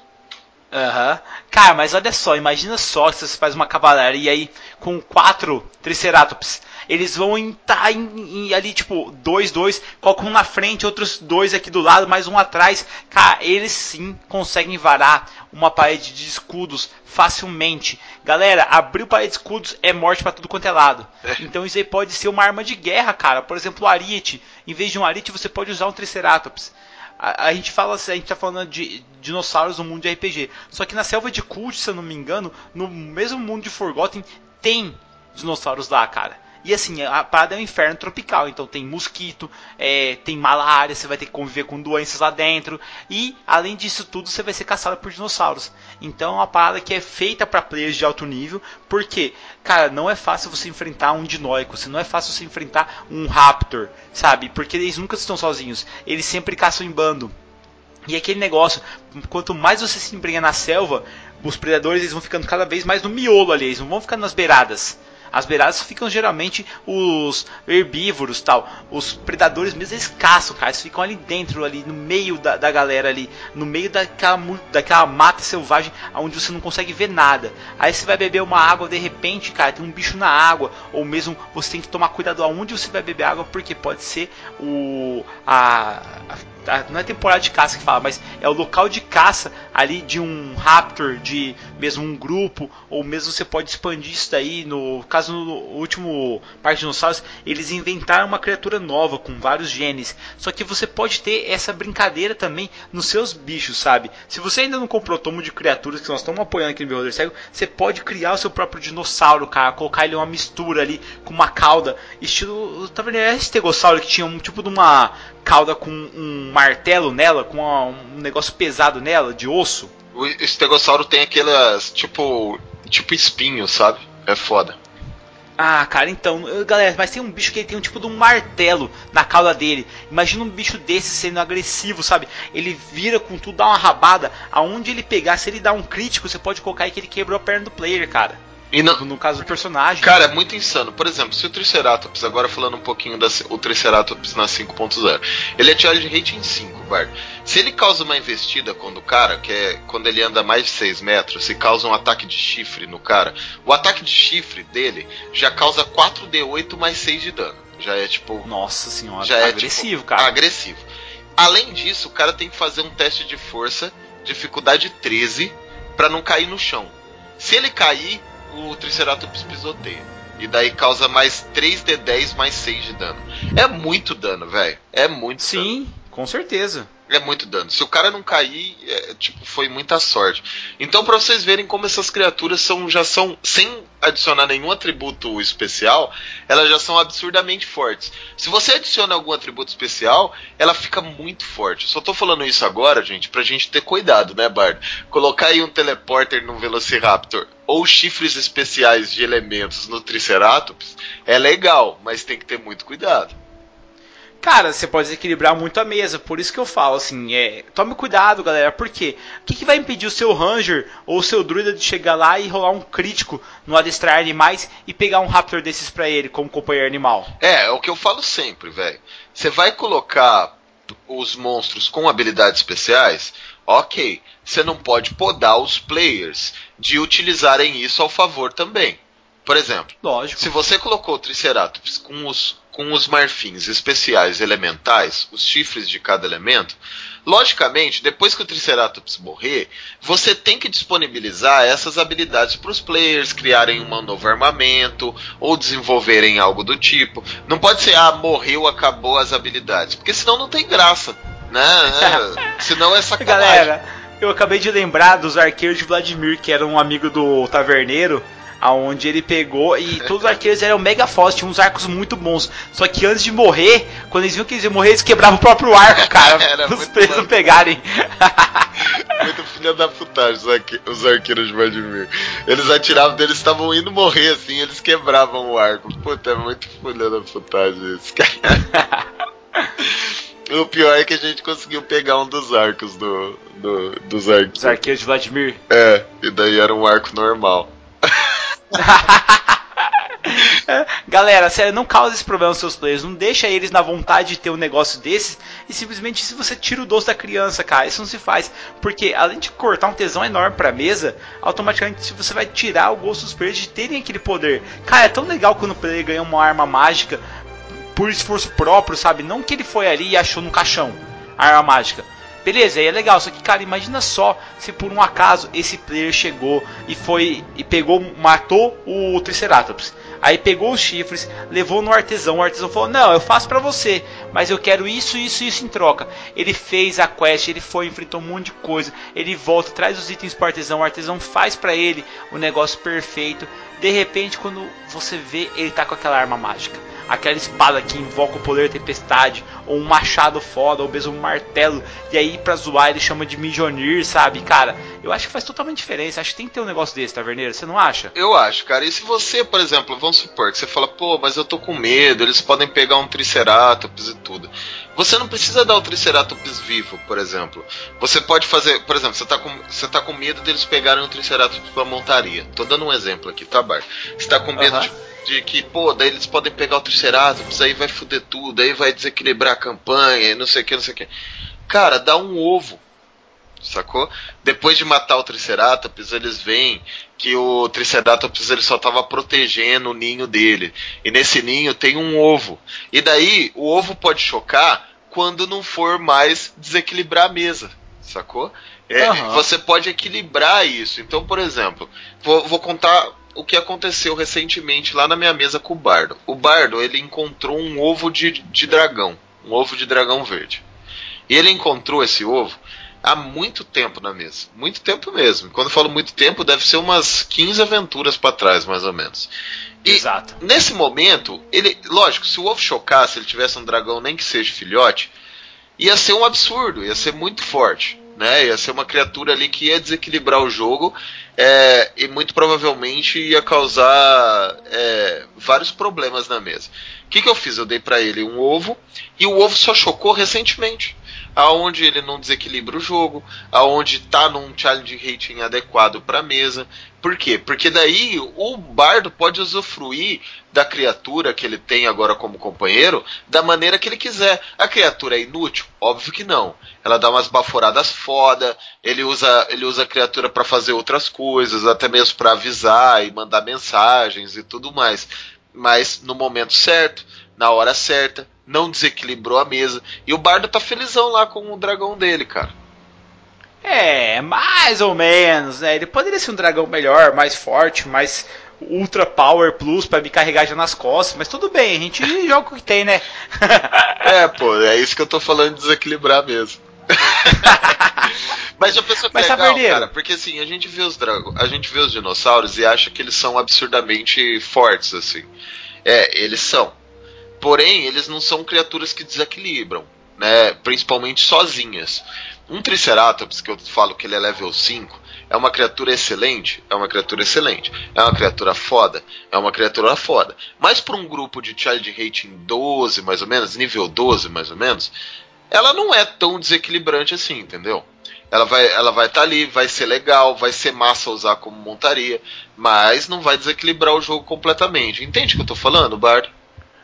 Aham. Uhum. Cara, mas olha só, imagina só se você faz uma cavalaria aí com quatro Triceratops. Eles vão entrar em, em, ali, tipo, dois, dois, colocam um na frente, outros dois aqui do lado, mais um atrás. Cara, eles sim conseguem varar uma parede de escudos facilmente. Galera, abrir parede de escudos é morte para tudo quanto é lado. É. Então isso aí pode ser uma arma de guerra, cara. Por exemplo, o Ariete. Em vez de um Ariete, você pode usar um Triceratops. A, a, gente fala assim, a gente tá falando de dinossauros no mundo de RPG. Só que na selva de Cult, se eu não me engano, no mesmo mundo de Forgotten, tem dinossauros lá, cara. E assim, a parada é um inferno tropical, então tem mosquito, é, tem malária, você vai ter que conviver com doenças lá dentro. E além disso tudo, você vai ser caçado por dinossauros. Então é uma parada que é feita para players de alto nível, porque, cara, não é fácil você enfrentar um dinóico, não é fácil você enfrentar um raptor, sabe? Porque eles nunca estão sozinhos, eles sempre caçam em bando. E aquele negócio, quanto mais você se empenha na selva, os predadores eles vão ficando cada vez mais no miolo ali, eles não vão ficando nas beiradas. As beiradas ficam geralmente os herbívoros, tal. Os predadores mesmo caçam, cara. Eles ficam ali dentro, ali no meio da, da galera ali, no meio daquela, daquela mata selvagem, onde você não consegue ver nada. Aí você vai beber uma água, de repente, cara, tem um bicho na água, ou mesmo você tem que tomar cuidado aonde você vai beber água, porque pode ser o a, a não é temporada de caça que fala, mas é o local de caça ali de um raptor, de mesmo um grupo, ou mesmo você pode expandir isso daí. No caso, no último Parque de Dinossauros, eles inventaram uma criatura nova com vários genes. Só que você pode ter essa brincadeira também nos seus bichos, sabe? Se você ainda não comprou tomo de criaturas que nós estamos apoiando aqui no Beholder Cego, você pode criar o seu próprio dinossauro, cara, colocar ele uma mistura ali com uma cauda, estilo. Tá vendo? É esse tegossauro que tinha um tipo de uma cauda com um martelo nela, com uma, um negócio pesado nela, de osso. O estegossauro tem aquelas, tipo, tipo espinho, sabe? É foda. Ah, cara, então, galera, mas tem um bicho que ele tem um tipo de um martelo na cauda dele. Imagina um bicho desse sendo agressivo, sabe? Ele vira com tudo, dá uma rabada. Aonde ele pegar, se ele dá um crítico, você pode colocar aí que ele quebrou a perna do player, cara. E não, no caso do personagem. Cara, é muito insano. Por exemplo, se o Triceratops, agora falando um pouquinho da o Triceratops na 5.0, ele é charge rate em 5, Bart. Se ele causa uma investida quando o cara, que é quando ele anda mais de 6 metros, se causa um ataque de chifre no cara, o ataque de chifre dele já causa 4d8 mais 6 de dano. Já é tipo. Nossa senhora, já é agressivo, tipo, cara. Agressivo. Além disso, o cara tem que fazer um teste de força, dificuldade 13, para não cair no chão. Se ele cair, o Triceratops pisoteia. E daí causa mais 3d10 mais 6 de dano. É muito dano, velho. É muito Sim, dano. Com certeza. É muito dano. Se o cara não cair, é, tipo, foi muita sorte. Então, para vocês verem como essas criaturas são já são sem adicionar nenhum atributo especial, elas já são absurdamente fortes. Se você adiciona algum atributo especial, ela fica muito forte. só tô falando isso agora, gente, pra gente ter cuidado, né, Bard? Colocar aí um teleporter no Velociraptor ou chifres especiais de elementos no Triceratops é legal, mas tem que ter muito cuidado. Cara, você pode equilibrar muito a mesa, por isso que eu falo assim, é, tome cuidado, galera, porque o que, que, vai impedir o seu Ranger ou o seu druida de chegar lá e rolar um crítico no adestrar animais e pegar um Raptor desses pra ele como companheiro animal? É, é o que eu falo sempre, velho. Você vai colocar os monstros com habilidades especiais, ok. Você não pode podar os players de utilizarem isso ao favor também. Por exemplo, Lógico. se você colocou o Triceratops com os, com os marfins especiais elementais, os chifres de cada elemento, logicamente, depois que o Triceratops morrer, você tem que disponibilizar essas habilidades para os players criarem um novo armamento ou desenvolverem algo do tipo. Não pode ser, ah, morreu, acabou as habilidades, porque senão não tem graça, né? É, senão é sacanagem. Galera, eu acabei de lembrar dos arqueiros de Vladimir, que era um amigo do Taverneiro, aonde ele pegou e todos os arqueiros eram mega fortes, tinham uns arcos muito bons. Só que antes de morrer, quando eles viam que eles iam morrer, eles quebravam o próprio arco, cara. [laughs] Era os presos não pegarem. [laughs] Muito filha da putagem, os, arque- os arqueiros de Vladimir. Eles atiravam deles, estavam indo morrer assim, eles quebravam o arco. Puta, é muito filha da putagem isso, cara. [laughs] O pior é que a gente conseguiu pegar um dos arcos do, do- dos arqueiros. Os arqueiros de Vladimir. É, e daí era um arco normal. [laughs] Galera, sério, não cause esse problema aos seus players. Não deixa eles na vontade de ter um negócio desses. E simplesmente se você tira o doce da criança, cara, isso não se faz. Porque além de cortar um tesão enorme pra mesa, automaticamente você vai tirar o gosto dos players de terem aquele poder. Cara, é tão legal quando o player ganha uma arma mágica por esforço próprio, sabe? Não que ele foi ali e achou no caixão a arma mágica. Beleza, aí é legal, só que cara, imagina só se por um acaso esse player chegou e foi e pegou, matou o Triceratops. Aí pegou os chifres, levou no artesão, o artesão falou: "Não, eu faço pra você, mas eu quero isso, isso, isso em troca". Ele fez a quest, ele foi, enfrentou um monte de coisa, ele volta, traz os itens pro artesão, o artesão faz pra ele o negócio perfeito. De repente, quando você vê, ele tá com aquela arma mágica aquela espada que invoca o poder da tempestade, ou um machado foda, ou mesmo um martelo, e aí pra zoar ele chama de Mijonir, sabe? Cara, eu acho que faz totalmente diferença, acho que tem que ter um negócio desse, Taverneiro, você não acha? Eu acho, cara. E se você, por exemplo, vamos supor que você fala, pô, mas eu tô com medo, eles podem pegar um Triceratops e tudo. Você não precisa dar o Triceratops vivo, por exemplo. Você pode fazer, por exemplo, você tá com, você tá com medo deles pegarem um Triceratops pra montaria. Tô dando um exemplo aqui, tá, Bar? Você tá com medo de de que, pô, daí eles podem pegar o Triceratops, aí vai foder tudo, aí vai desequilibrar a campanha, e não sei o que, não sei o que. Cara, dá um ovo, sacou? Depois de matar o Triceratops, eles veem que o Triceratops ele só tava protegendo o ninho dele. E nesse ninho tem um ovo. E daí o ovo pode chocar quando não for mais desequilibrar a mesa, sacou? É, Aham. Você pode equilibrar isso. Então, por exemplo, vou, vou contar o que aconteceu recentemente lá na minha mesa com o Bardo. O Bardo ele encontrou um ovo de, de dragão, um ovo de dragão verde. E ele encontrou esse ovo há muito tempo na mesa. Muito tempo mesmo. Quando eu falo muito tempo, deve ser umas 15 aventuras para trás, mais ou menos. E Exato. nesse momento, ele, lógico, se o ovo chocasse, ele tivesse um dragão nem que seja filhote, ia ser um absurdo, ia ser muito forte, né? Ia ser uma criatura ali que ia desequilibrar o jogo é, e muito provavelmente ia causar é, vários problemas na mesa. O que, que eu fiz? Eu dei para ele um ovo e o ovo só chocou recentemente. Aonde ele não desequilibra o jogo, aonde tá num challenge rating adequado para mesa. Por quê? Porque daí o bardo pode usufruir da criatura que ele tem agora como companheiro da maneira que ele quiser. A criatura é inútil? Óbvio que não. Ela dá umas baforadas foda, ele usa, ele usa a criatura para fazer outras coisas, até mesmo para avisar e mandar mensagens e tudo mais. Mas no momento certo, na hora certa, não desequilibrou a mesa. E o bardo tá felizão lá com o dragão dele, cara. É, mais ou menos, né? Ele poderia ser um dragão melhor, mais forte, mais Ultra Power Plus pra me carregar já nas costas, mas tudo bem, a gente [laughs] joga o que tem, né? [laughs] É, pô, é isso que eu tô falando de desequilibrar mesmo. [laughs] Mas já pensou que Mas, legal, Taverneiro. cara? Porque assim, a gente vê os dragões, a gente vê os dinossauros e acha que eles são absurdamente fortes, assim. É, eles são. Porém, eles não são criaturas que desequilibram, né? Principalmente sozinhas. Um Triceratops, que eu falo que ele é level 5, é uma criatura excelente? É uma criatura excelente. É uma criatura foda? É uma criatura foda. Mas para um grupo de Child Rating 12, mais ou menos, nível 12, mais ou menos, ela não é tão desequilibrante assim, entendeu? Ela vai ela vai estar ali, vai ser legal, vai ser massa usar como montaria, mas não vai desequilibrar o jogo completamente. Entende o que eu tô falando, Bard?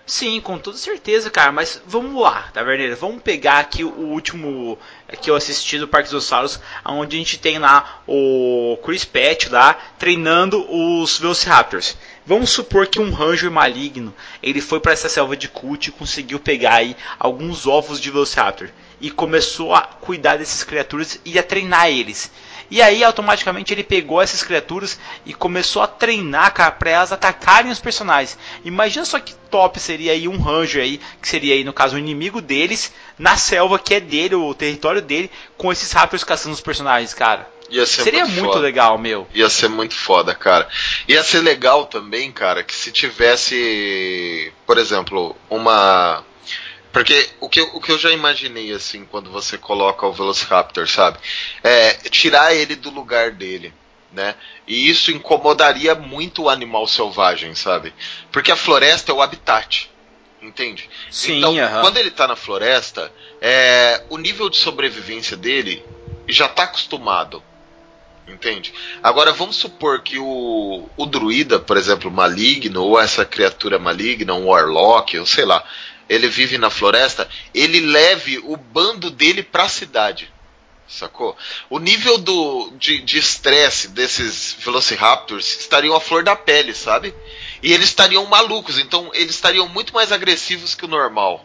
Sim, com toda certeza, cara, mas vamos lá, Taverneiro, vamos pegar aqui o último que eu assisti do Parque dos Dinossauros, onde a gente tem lá o Chris Pratt lá treinando os Velociraptors. Vamos supor que um Ranger maligno, ele foi para essa selva de Cult e conseguiu pegar aí alguns ovos de Velociraptor e começou a cuidar dessas criaturas e a treinar eles. E aí automaticamente ele pegou essas criaturas e começou a treinar, cara, para elas atacarem os personagens. Imagina só que top seria aí um Ranger aí, que seria aí no caso o inimigo deles, na selva que é dele, o território dele, com esses Raptors caçando os personagens, cara. Ia ser Seria muito, foda. legal, meu. Ia ser muito foda, cara. Ia ser legal também, cara, que se tivesse, por exemplo, uma. Porque o que, eu- o que eu já imaginei, assim, quando você coloca o Velociraptor, sabe? É tirar ele do lugar dele, né? E isso incomodaria muito o animal selvagem, sabe? Porque a floresta é o habitat. Entende? Sim, então, quando ele tá na floresta, é, o nível de sobrevivência dele já tá acostumado. Entende? Agora vamos supor que o, o druida, por exemplo, maligno, ou essa criatura maligna, um warlock, ou sei lá, ele vive na floresta, ele leve o bando dele pra cidade. Sacou? O nível do, de de estresse desses Velociraptors estariam à flor da pele, sabe? E eles estariam malucos, então eles estariam muito mais agressivos que o normal.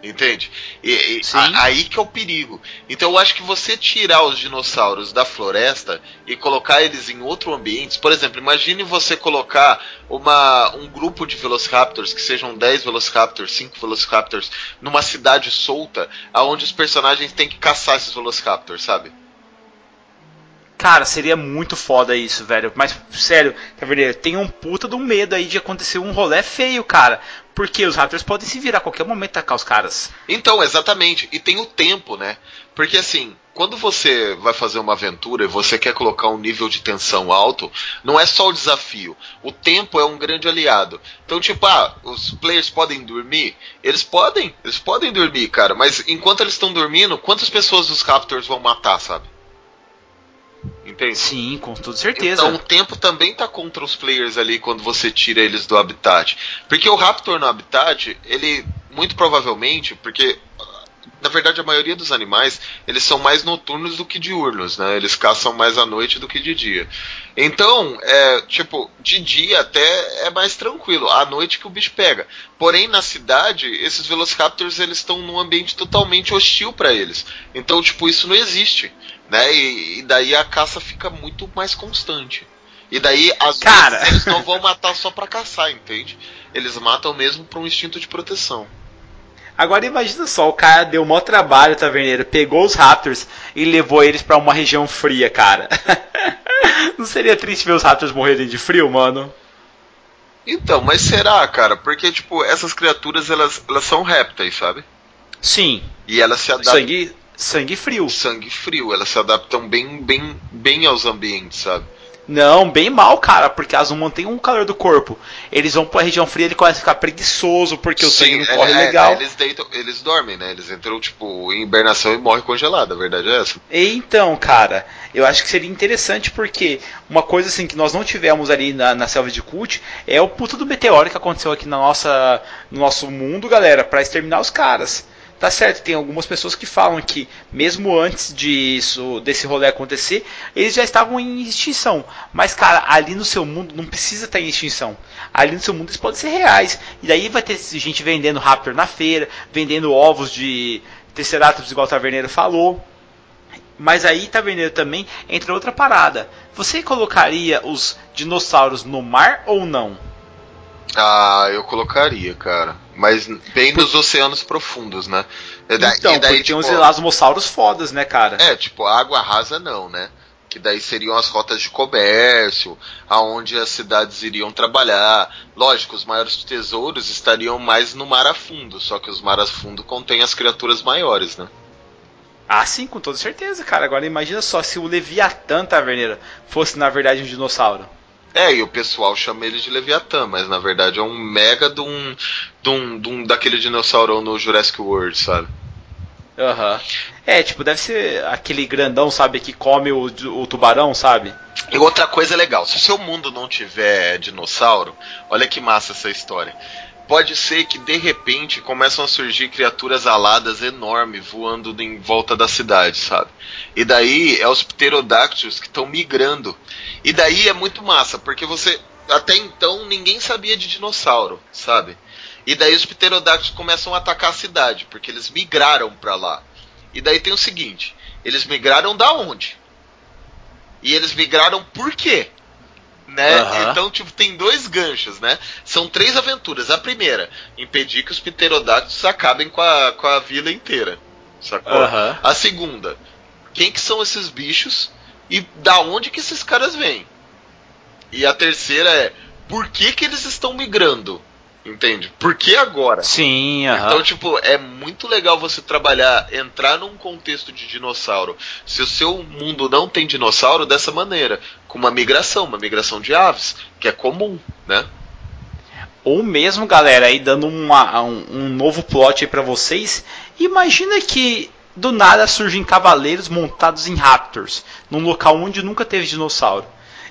Entende? E, e a- aí que é o perigo. Então eu acho que você tirar os dinossauros da floresta e colocar eles em outro ambiente, por exemplo, imagine você colocar uma, um grupo de Velociraptors, que sejam 10 Velociraptors, 5 Velociraptors, numa cidade solta, aonde os personagens têm que caçar esses Velociraptors, sabe? Cara, seria muito foda isso, velho. Mas, sério, Taverneiro, tem um puta do medo aí de acontecer um rolê feio, cara. Porque os Raptors podem se virar a qualquer momento atacar os caras. Então, exatamente. E tem o tempo, né? Porque assim, quando você vai fazer uma aventura e você quer colocar um nível de tensão alto, não é só o desafio. O tempo é um grande aliado. Então, tipo, ah, os players podem dormir? Eles podem, eles podem dormir, cara. Mas enquanto eles estão dormindo, quantas pessoas os Raptors vão matar, sabe? Entende? Sim, com toda certeza. Então o tempo também tá contra os players ali quando você tira eles do habitat. Porque o Raptor no habitat, ele muito provavelmente, porque na verdade a maioria dos animais, eles são mais noturnos do que diurnos, né? Eles caçam mais à noite do que de dia. Então, é, tipo, de dia até é mais tranquilo, à noite que o bicho pega. Porém, na cidade, esses Velociraptors eles estão num ambiente totalmente hostil para eles. Então, tipo, isso não existe, né? E, e daí a caça fica muito mais constante. E daí, às Cara. vezes, eles não vão matar só pra caçar, entende? Eles matam mesmo por um instinto de proteção. Agora imagina só, o cara deu o maior trabalho, Taverneiro, pegou os Raptors e levou eles pra uma região fria, cara. [laughs] Não seria triste ver os Raptors morrerem de frio, mano? Então, mas será, cara? Porque, tipo, essas criaturas, elas, elas são répteis, sabe? Sim, E elas se adaptam... sangue, sangue frio. sangue frio, elas se adaptam bem, bem, bem aos ambientes, sabe? Não, bem mal, cara, porque elas não mantêm o calor do corpo. Eles vão pra região fria e ele começa a ficar preguiçoso porque o sangue não é, corre é, legal. Eles deitam, eles dormem, né? Eles entram, tipo, em hibernação e morrem congelados, a verdade é essa. Então, cara, eu acho que seria interessante porque uma coisa assim que nós não tivemos ali na, na selva de Cult é o puto do meteoro que aconteceu aqui na nossa, no nosso mundo, galera, pra exterminar os caras. Tá certo, tem algumas pessoas que falam que mesmo antes disso, desse rolê acontecer, eles já estavam em extinção. Mas, cara, ali no seu mundo não precisa estar em extinção. Ali no seu mundo eles podem ser reais. E daí vai ter gente vendendo Raptor na feira, vendendo ovos de Triceratops, igual o Taverneiro falou. Mas aí, Taverneiro, também entra outra parada. Você colocaria os dinossauros no mar ou não? Ah, eu colocaria, cara. Mas bem nos oceanos profundos, né? Da- Então, daí, tem uns tipo, elasmossauros fodas, né, cara? É, tipo, água rasa não, né? Que daí seriam as rotas de comércio, aonde as cidades iriam trabalhar. Lógico, os maiores tesouros estariam mais no mar a fundo, só que os mar a fundo contêm as criaturas maiores, né? Ah, sim, com toda certeza, cara. Agora imagina só se o Leviatã, Taverneiro, fosse na verdade um dinossauro. É, e o pessoal chama ele de Leviatã, mas na verdade é um mega de um, de um, de um daquele dinossauro no Jurassic World, sabe? Aham. É, tipo, deve ser aquele grandão, sabe, que come o, o tubarão, sabe? E outra coisa legal, se o seu mundo não tiver dinossauro, olha que massa essa história. Pode ser que de repente começam a surgir criaturas aladas enormes voando em volta da cidade, sabe? E daí é os pterodáctilos que estão migrando. E daí é muito massa, porque você até então ninguém sabia de dinossauro, sabe? E daí os pterodáctilos começam a atacar a cidade, porque eles migraram para lá. E daí tem o seguinte, eles migraram da onde? E eles migraram por quê? Né? Aham. Então, tipo, tem dois ganchos, né? São três aventuras. A primeira, impedir que os pterodáctilos acabem com a, com a vila inteira. Sacou? Aham. A segunda, quem que são esses bichos e da onde que esses caras vêm? E a terceira é, por que que eles estão migrando? Entende? Por que agora? Sim. Então, tipo, é muito legal você trabalhar, entrar num contexto de dinossauro. Se o seu mundo não tem dinossauro, dessa maneira. Com uma migração, uma migração de aves, que é comum, né? Ou mesmo, galera, aí dando uma- um, um novo plot aí pra vocês. Imagina que do nada surgem cavaleiros montados em raptors, num local onde nunca teve dinossauro.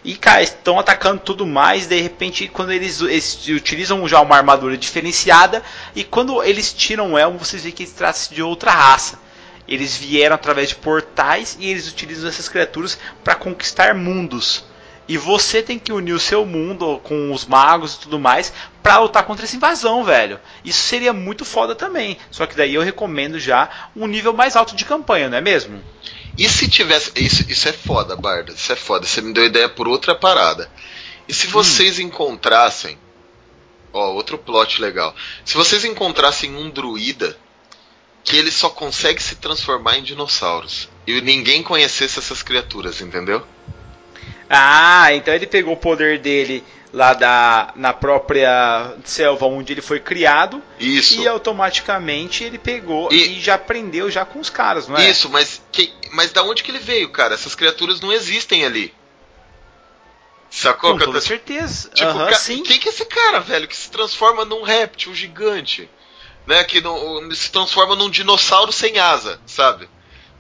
E, cara, estão atacando tudo mais. De repente, quando eles, eles utilizam já uma armadura diferenciada, e quando eles tiram o elmo, vocês veem que eles tratam de outra raça. Eles vieram através de portais e eles utilizam essas criaturas para conquistar mundos. E você tem que unir o seu mundo com os magos e tudo mais pra lutar contra essa invasão, velho. Isso seria muito foda também. Só que daí eu recomendo já um nível mais alto de campanha, não é mesmo? E se tivesse. Isso, isso é foda, Barda. Isso é foda. Você me deu ideia por outra parada. E se vocês encontrassem. Ó, outro plot legal. Se vocês encontrassem um druida que ele só consegue se transformar em dinossauros. E ninguém conhecesse essas criaturas, entendeu? Ah, então ele pegou o poder dele lá da na própria selva onde ele foi criado Isso. e automaticamente ele pegou E- e, já aprendeu já com os caras, não é? Isso, mas, que, mas da onde que ele veio, cara? Essas criaturas não existem ali. Sacou? com toda certeza. Tipo, Aham, ca- sim. quem que é esse cara, velho, que se transforma num réptil gigante? Né? Que não- se transforma num dinossauro sem asa, sabe?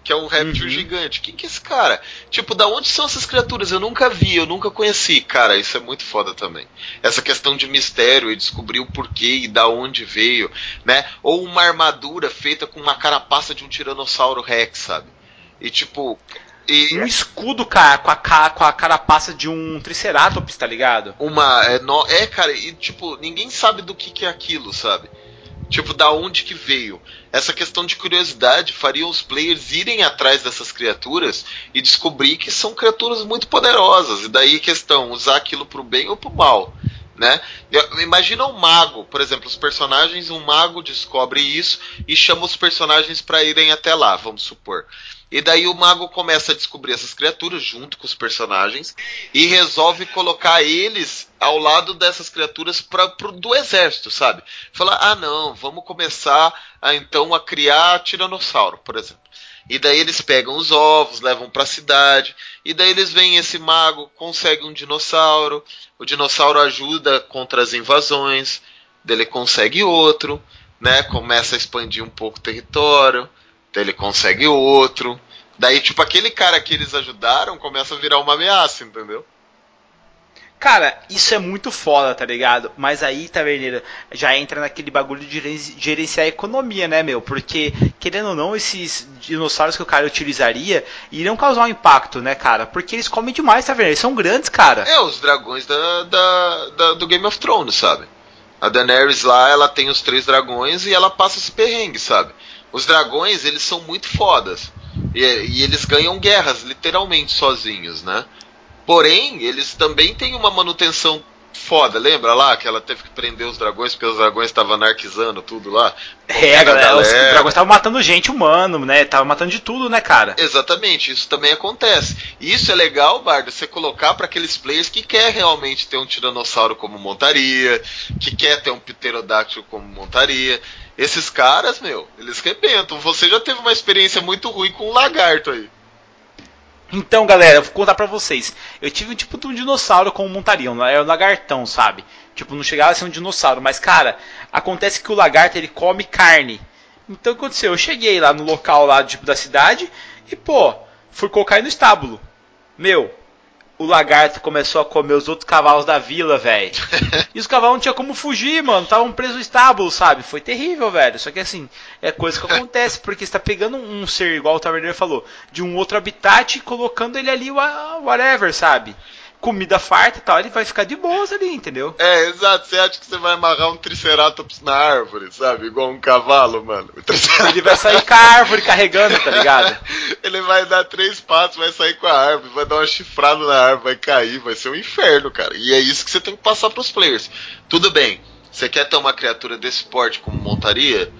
Que é um réptil Uhum. gigante. Quem que é esse cara? Tipo, da onde são essas criaturas? Eu nunca vi, eu nunca conheci. Cara, isso é muito foda também. Essa questão de mistério e descobrir o porquê e da onde veio, né? Ou uma armadura feita com uma carapaça de um tiranossauro rex, sabe? E tipo. E Um escudo, cara, com a, com a carapaça de um triceratops, tá ligado? uma. É, no- é, cara, e tipo, ninguém sabe do que, que é aquilo, sabe? Tipo, da onde que veio. Essa questão de curiosidade faria os players irem atrás dessas criaturas e descobrir que são criaturas muito poderosas. E daí a questão, usar aquilo pro bem ou pro mal. Né? Imagina um mago, por exemplo, os personagens, um mago descobre isso e chama os personagens para irem até lá, vamos supor. E daí o mago começa a descobrir essas criaturas junto com os personagens e resolve colocar eles ao lado dessas criaturas pra, pro, do exército, sabe? Falar, ah não, vamos começar a, então a criar tiranossauro, por exemplo. E daí eles pegam os ovos, levam pra cidade, e daí eles veem esse mago, consegue um dinossauro, o dinossauro ajuda contra as invasões, daí ele consegue outro, né? Começa a expandir um pouco o território, daí ele consegue outro. Daí, tipo, aquele cara que eles ajudaram começa a virar uma ameaça, entendeu? Cara, isso é muito foda, tá ligado? Mas aí, Taverneira, já entra naquele bagulho de gerenci- gerenciar a economia, né, meu? Porque, querendo ou não, esses dinossauros que o cara utilizaria iriam causar um impacto, né, cara? Porque eles comem demais, Taverneira. Eles são grandes, cara. É, os dragões da, da- da- do Game of Thrones, sabe? A Daenerys lá, ela tem os três dragões e ela passa esse perrengue, sabe? Os dragões, eles são muito fodas. E, e eles ganham guerras, literalmente, sozinhos, né? Porém, eles também têm uma manutenção foda. Lembra lá que ela teve que prender os dragões porque os dragões estavam anarquizando tudo lá? É, galera, os dragões estavam matando gente, humano, né? Tava matando de tudo, né, cara? Exatamente, isso também acontece. E isso é legal, Bardo, você colocar para aqueles players que quer realmente ter um tiranossauro como montaria, que quer ter um pterodáctilo como montaria. Esses caras, meu, eles rebentam. Você já teve uma experiência muito ruim com um lagarto aí. Então, galera, eu vou contar pra vocês. Eu tive um tipo de um dinossauro como montariam, não é o lagartão, sabe? Tipo, não chegava a ser um dinossauro, mas cara, acontece que o lagarto ele come carne. Então o que aconteceu? Eu cheguei lá no local lá tipo da cidade e pô, fui colocar ele no estábulo. Meu, o lagarto começou a comer os outros cavalos da vila, velho. [laughs] E os cavalos não tinham como fugir, mano. Estavam presos no estábulo, sabe? Foi terrível, velho. Só que assim, é coisa que [laughs] acontece, porque você tá pegando um ser, igual o Taverneiro falou, de um outro habitat e colocando ele ali, wha- whatever, sabe? Comida farta e tal, ele vai ficar de boas ali, entendeu? É, exato. Você acha que você vai amarrar um Triceratops na árvore, sabe? Igual um cavalo, mano. Ele vai sair com a árvore carregando, tá ligado? [laughs] ele vai dar três passos, vai sair com a árvore, vai dar uma chifrada na árvore, vai cair, vai ser um inferno, cara. E é isso que você tem que passar pros players. Tudo bem, você quer ter uma criatura desse porte como montaria?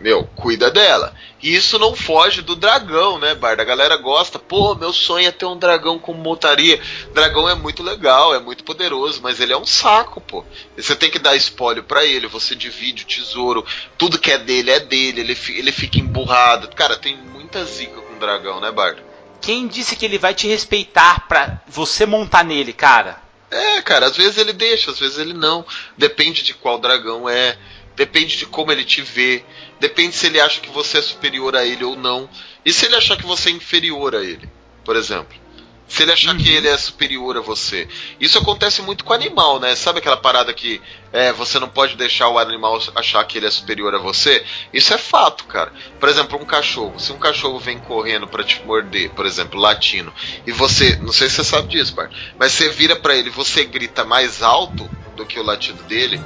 Meu, cuida dela. E isso não foge do dragão, né, Barda? A galera gosta, pô, meu sonho é ter um dragão como montaria. Dragão é muito legal, é muito poderoso, mas ele é um saco, pô. Você tem que dar espólio para ele, você divide o tesouro, tudo que é dele é dele, ele, ele fica emburrado. Cara, tem muita zica com o dragão, né, Barda? Quem disse que ele vai te respeitar pra você montar nele, cara? É, cara, às vezes ele deixa, às vezes ele não. Depende de qual dragão é, depende de como ele te vê. Depende se ele acha que você é superior a ele ou não. E se ele achar que você é inferior a ele, por exemplo? Se ele achar uhum. que ele é superior a você. Isso acontece muito com animal, né? Sabe aquela parada que é, você não pode deixar o animal achar que ele é superior a você? Isso é fato, cara. Por exemplo, um cachorro. Se um cachorro vem correndo para te morder, por exemplo, latino, e você, não sei se você sabe disso, pai, mas você vira para ele, você grita mais alto do que o latido dele,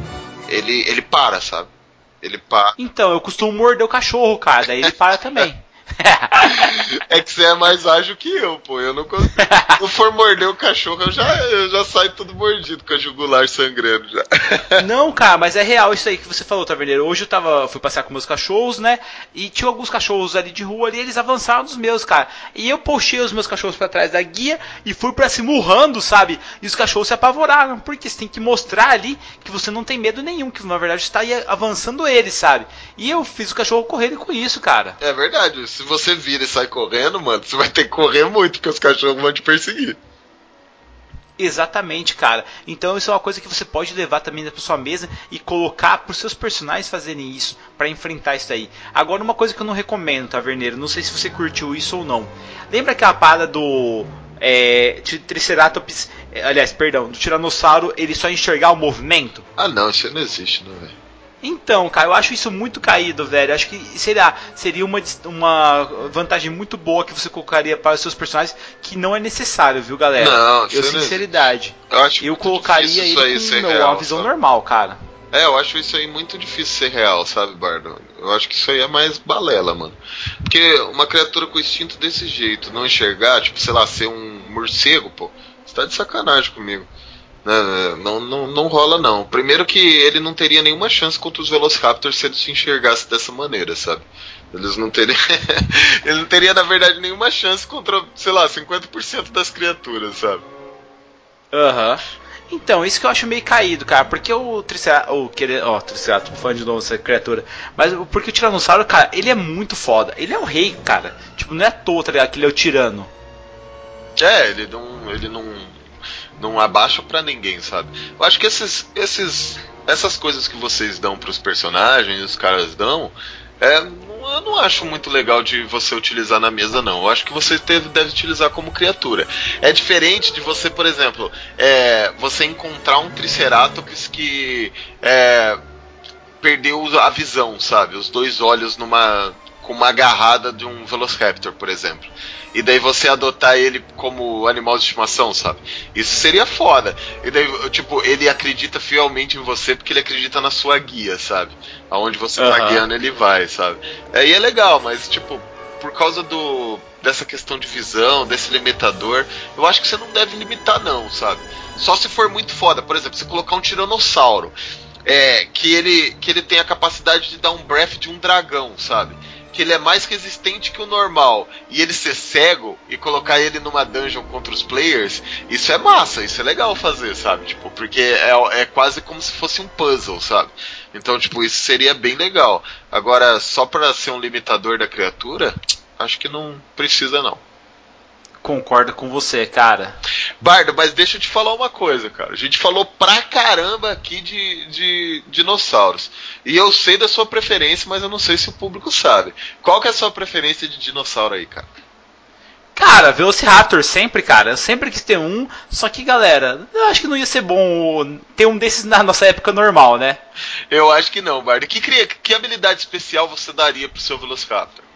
ele ele para, sabe? Ele para. Então, eu costumo morder o cachorro, cara, daí ele para também. [laughs] [laughs] é que você é mais ágil que eu, pô. Eu não consigo. Se eu for morder o cachorro, eu já, eu já saio tudo mordido com a jugular sangrando já. [laughs] Não, cara, mas é real isso aí que você falou, Taverneiro. Hoje eu tava, fui passear com meus cachorros, né? E tinha alguns cachorros ali de rua ali, eles avançaram dos meus, cara. E eu puxei os meus cachorros para trás da guia e fui para cima urrando, sabe? E os cachorros se apavoraram, porque você tem que mostrar ali que você não tem medo nenhum, que na verdade está avançando eles, sabe? E eu fiz o cachorro correr com isso, cara. É verdade. Se você vira e sai correndo, mano, você vai ter que correr muito, porque os cachorros vão te perseguir. Exatamente, cara. Então isso é uma coisa que você pode levar também para sua mesa e colocar para os seus personagens fazerem isso para enfrentar isso aí. Agora uma coisa que eu não recomendo, Taverneiro, não sei se você curtiu isso ou não. Lembra aquela parada do é, Triceratops, aliás, perdão, do Tiranossauro, ele só enxergar o movimento? Ah, não, isso não existe, não, velho. Então, cara, eu acho isso muito caído, velho. Acho que seria, seria uma, uma vantagem muito boa que você colocaria para os seus personagens que não é necessário, viu, galera? Não, eu sinceridade. Eu, acho eu colocaria ele com meu, real, uma visão sabe? normal, cara. É, eu acho isso aí muito difícil ser real, sabe, Bardo? Eu acho que isso aí é mais balela, mano. Porque uma criatura com instinto desse jeito, não enxergar, tipo, sei lá, ser um morcego, pô, você tá de sacanagem comigo. Né, não, não, não rola, não. Primeiro que ele não teria nenhuma chance contra os Velociraptors se ele se enxergasse dessa maneira, sabe? Eles não teriam. [laughs] ele não teria, na verdade, nenhuma chance contra, sei lá, 50% das criaturas, sabe? Aham. Uhum. Então, isso que eu acho meio caído, cara. Porque o Triceratops. Ó, oh, Triceratops, fã de novo essa criatura. Mas porque o Tiranossauro, cara, ele é muito foda. Ele é o rei, cara. Tipo, não é à toa, tá ligado? Que ele é o tirano. É, ele não. Ele não não abaixa para ninguém, sabe? Eu acho que esses, esses, essas coisas que vocês dão para os personagens, os caras dão, é, eu não acho muito legal de você utilizar na mesa, não. Eu acho que você deve, deve utilizar como criatura. É diferente de você, por exemplo, é, você encontrar um Triceratops que é, perdeu a visão, sabe? Os dois olhos numa com uma agarrada de um Velociraptor, por exemplo. E daí você adotar ele como animal de estimação, sabe? Isso seria foda. E daí, tipo, ele acredita fielmente em você porque ele acredita na sua guia, sabe? Aonde você uhum. tá guiando, ele vai, sabe? Aí é legal, mas, tipo, por causa do dessa questão de visão, desse limitador, eu acho que você não deve limitar não, sabe? Só se for muito foda, por exemplo, você colocar um tiranossauro, é, que ele que ele tem a capacidade de dar um breath de um dragão, sabe? Que ele é mais resistente que o normal e ele ser cego e colocar ele numa dungeon contra os players, isso é massa, isso é legal fazer, sabe? Tipo, porque é, é quase como se fosse um puzzle, sabe? Então, tipo, isso seria bem legal. Agora, só para ser um limitador da criatura, acho que não precisa não. Concordo com você, cara. Bardo, mas deixa eu te falar uma coisa, cara. A gente falou pra caramba aqui de, de dinossauros. E eu sei da sua preferência, mas eu não sei se o público sabe. Qual que é a sua preferência de dinossauro aí, cara? Cara, Velociraptor sempre, cara. Eu sempre quis ter um. Só que, galera, eu acho que não ia ser bom ter um desses na nossa época normal, né? Eu acho que não, Bardo. Que, que habilidade especial você daria pro seu Velociraptor?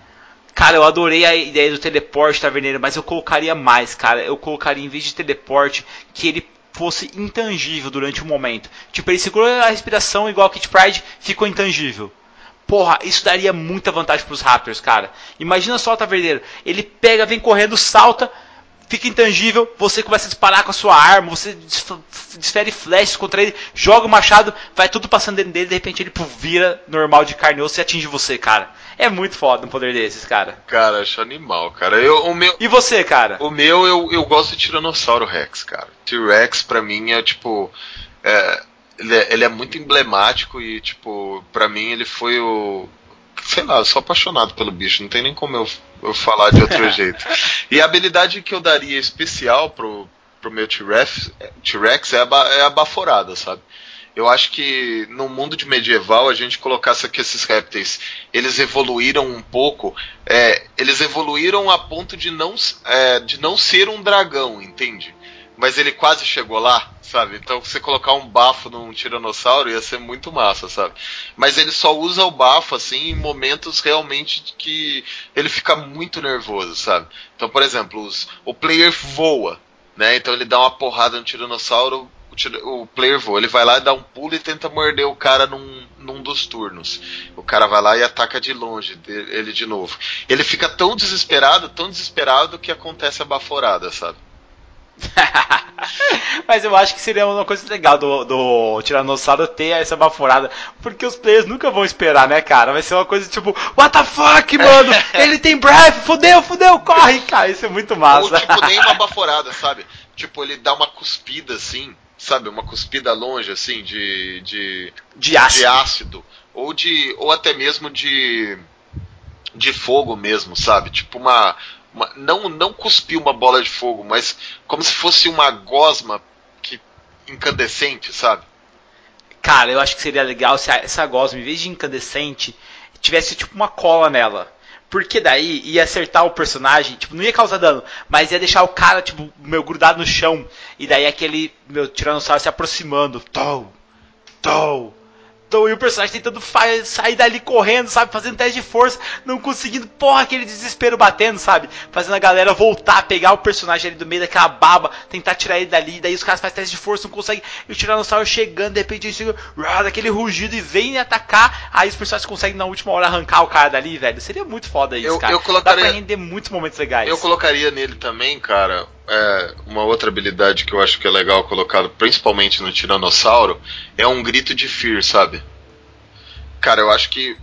Cara, eu adorei a ideia do teleporte taverneiro, mas eu colocaria mais, cara. Eu colocaria, em vez de teleporte, que ele fosse intangível durante o momento. Tipo, ele segura a respiração igual Kit Pride, ficou intangível. Porra, isso daria muita vantagem pros Raptors, cara. Imagina só o taverneiro. Ele pega, vem correndo, salta, fica intangível, você começa a disparar com a sua arma, você desfere flashes contra ele, joga o machado, vai tudo passando dentro dele, de repente ele pô, vira normal de carne osso e atinge você, cara. É muito foda um poder desses, cara. Cara, acho animal, cara. Eu, o meu, e você, cara? O meu, eu, eu gosto de Tiranossauro Rex, cara. T-Rex, pra mim, é tipo. É, ele, é, ele é muito emblemático e, tipo, pra mim ele foi o. Sei lá, eu sou apaixonado pelo bicho, não tem nem como eu, eu falar de outro [laughs] jeito. E a habilidade que eu daria especial pro, pro meu T-Rex é, a, é a baforada, sabe? Eu acho que no mundo de medieval a gente colocasse que esses répteis eles evoluíram um pouco, é, eles evoluíram a ponto de não, é, de não ser um dragão, entende? Mas ele quase chegou lá, sabe? Então você colocar um bafo num tiranossauro ia ser muito massa, sabe? Mas ele só usa o bafo assim em momentos realmente que ele fica muito nervoso, sabe? Então, por exemplo, os, o player voa, né? Então ele dá uma porrada no tiranossauro, o, o player voa, ele vai lá e dá um pulo e tenta morder o cara num, num dos turnos. O cara vai lá e ataca de longe ele de novo. Ele fica tão desesperado, tão desesperado que acontece a baforada, sabe? [laughs] Mas eu acho que seria uma coisa legal do, do Tiranossauro ter essa baforada. Porque os players nunca vão esperar, né, cara? Vai ser uma coisa tipo, what the fuck, mano? [laughs] Ele tem breath, fudeu, fudeu, corre, cara. Isso é muito massa. Ou tipo, nem uma [laughs] baforada, sabe? Tipo, ele dá uma cuspida assim sabe, uma cuspida longe, assim, de. de, de, ácido. de ácido. Ou de. Ou até mesmo de. de fogo mesmo, sabe? Tipo uma. uma não, não cuspir uma bola de fogo, mas como se fosse uma gosma que, incandescente, sabe? Cara, eu acho que seria legal se essa gosma, em vez de incandescente, tivesse tipo uma cola nela. Porque daí ia acertar o personagem, tipo, não ia causar dano, mas ia deixar o cara, tipo, meu, grudado no chão. E daí aquele, meu, tiranossauro se aproximando. Tou, tou, então, e o personagem tentando sair dali correndo, sabe? Fazendo teste de força, não conseguindo, porra, aquele desespero batendo, sabe? Fazendo a galera voltar, pegar o personagem ali do meio daquela baba, tentar tirar ele dali, daí os caras fazem teste de força, não conseguem, e o Tiranossauro chegando, de repente ele chega, daquele rugido e vem atacar, aí os personagens conseguem na última hora arrancar o cara dali, velho. Seria muito foda isso, eu, cara. Eu colocaria, Dá pra render muitos momentos legais. Eu colocaria nele também, cara, é, uma outra habilidade que eu acho que é legal colocado, principalmente no Tiranossauro, é um grito de Fear, sabe? Cara, eu acho que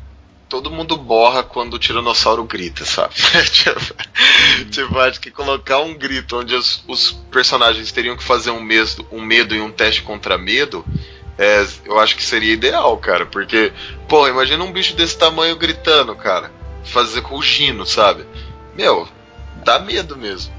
todo mundo borra quando o Tiranossauro grita, sabe? [laughs] tipo, tipo, acho que colocar um grito onde os, os, personagens teriam que fazer um, medo, um medo e um teste contra medo, é, eu acho que seria ideal, cara. Porque, pô, imagina um bicho desse tamanho gritando, cara. Fazer rugindo, sabe? Meu, dá medo mesmo.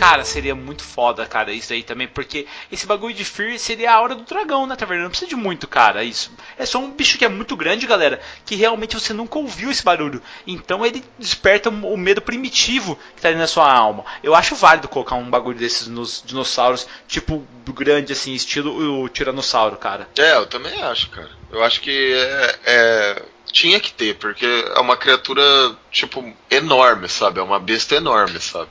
Cara, seria muito foda, cara, isso aí também, porque esse bagulho de Fear seria a hora do dragão, né, taverna? Não precisa de muito, cara, isso. É só um bicho que é muito grande, galera, que realmente você nunca ouviu esse barulho. Então ele desperta o medo primitivo que tá ali na sua alma. Eu acho válido colocar um bagulho desses nos dinossauros, tipo, grande, assim, estilo o Tiranossauro, cara. É, eu também acho, cara. Eu acho que é... é tinha que ter, porque é uma criatura, tipo, enorme, sabe? É uma besta enorme, sabe?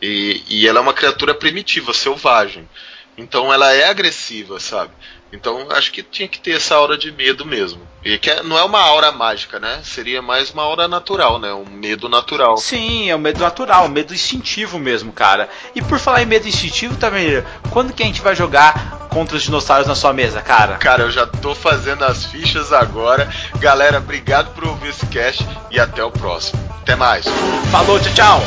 E, e ela é uma criatura primitiva, selvagem. Então ela é agressiva, sabe? Então acho que tinha que ter essa aura de medo mesmo. E que é, não é uma aura mágica, né? Seria mais uma aura natural, né? Um medo natural. Sim, é um medo natural, um medo instintivo mesmo, cara. E por falar em medo instintivo também, quando que a gente vai jogar contra os dinossauros na sua mesa, cara? Cara, eu já tô fazendo as fichas agora. Galera, obrigado por ouvir esse cast e até o próximo. Até mais. Falou, tchau, tchau.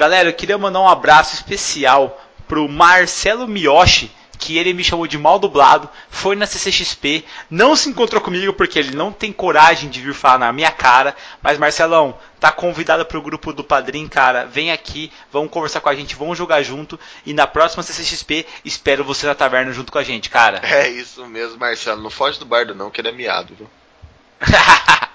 Galera, eu queria mandar um abraço especial pro Marcelo Miyoshi, que ele me chamou de mal dublado, foi na CCXP, não se encontrou comigo porque ele não tem coragem de vir falar na minha cara, mas Marcelão, tá convidado pro grupo do Padrim, cara, vem aqui, vamos conversar com a gente, vamos jogar junto e na próxima CCXP espero você na taverna junto com a gente, cara. É isso mesmo, Marcelo, não foge do bardo não, que ele é miado, viu? [laughs]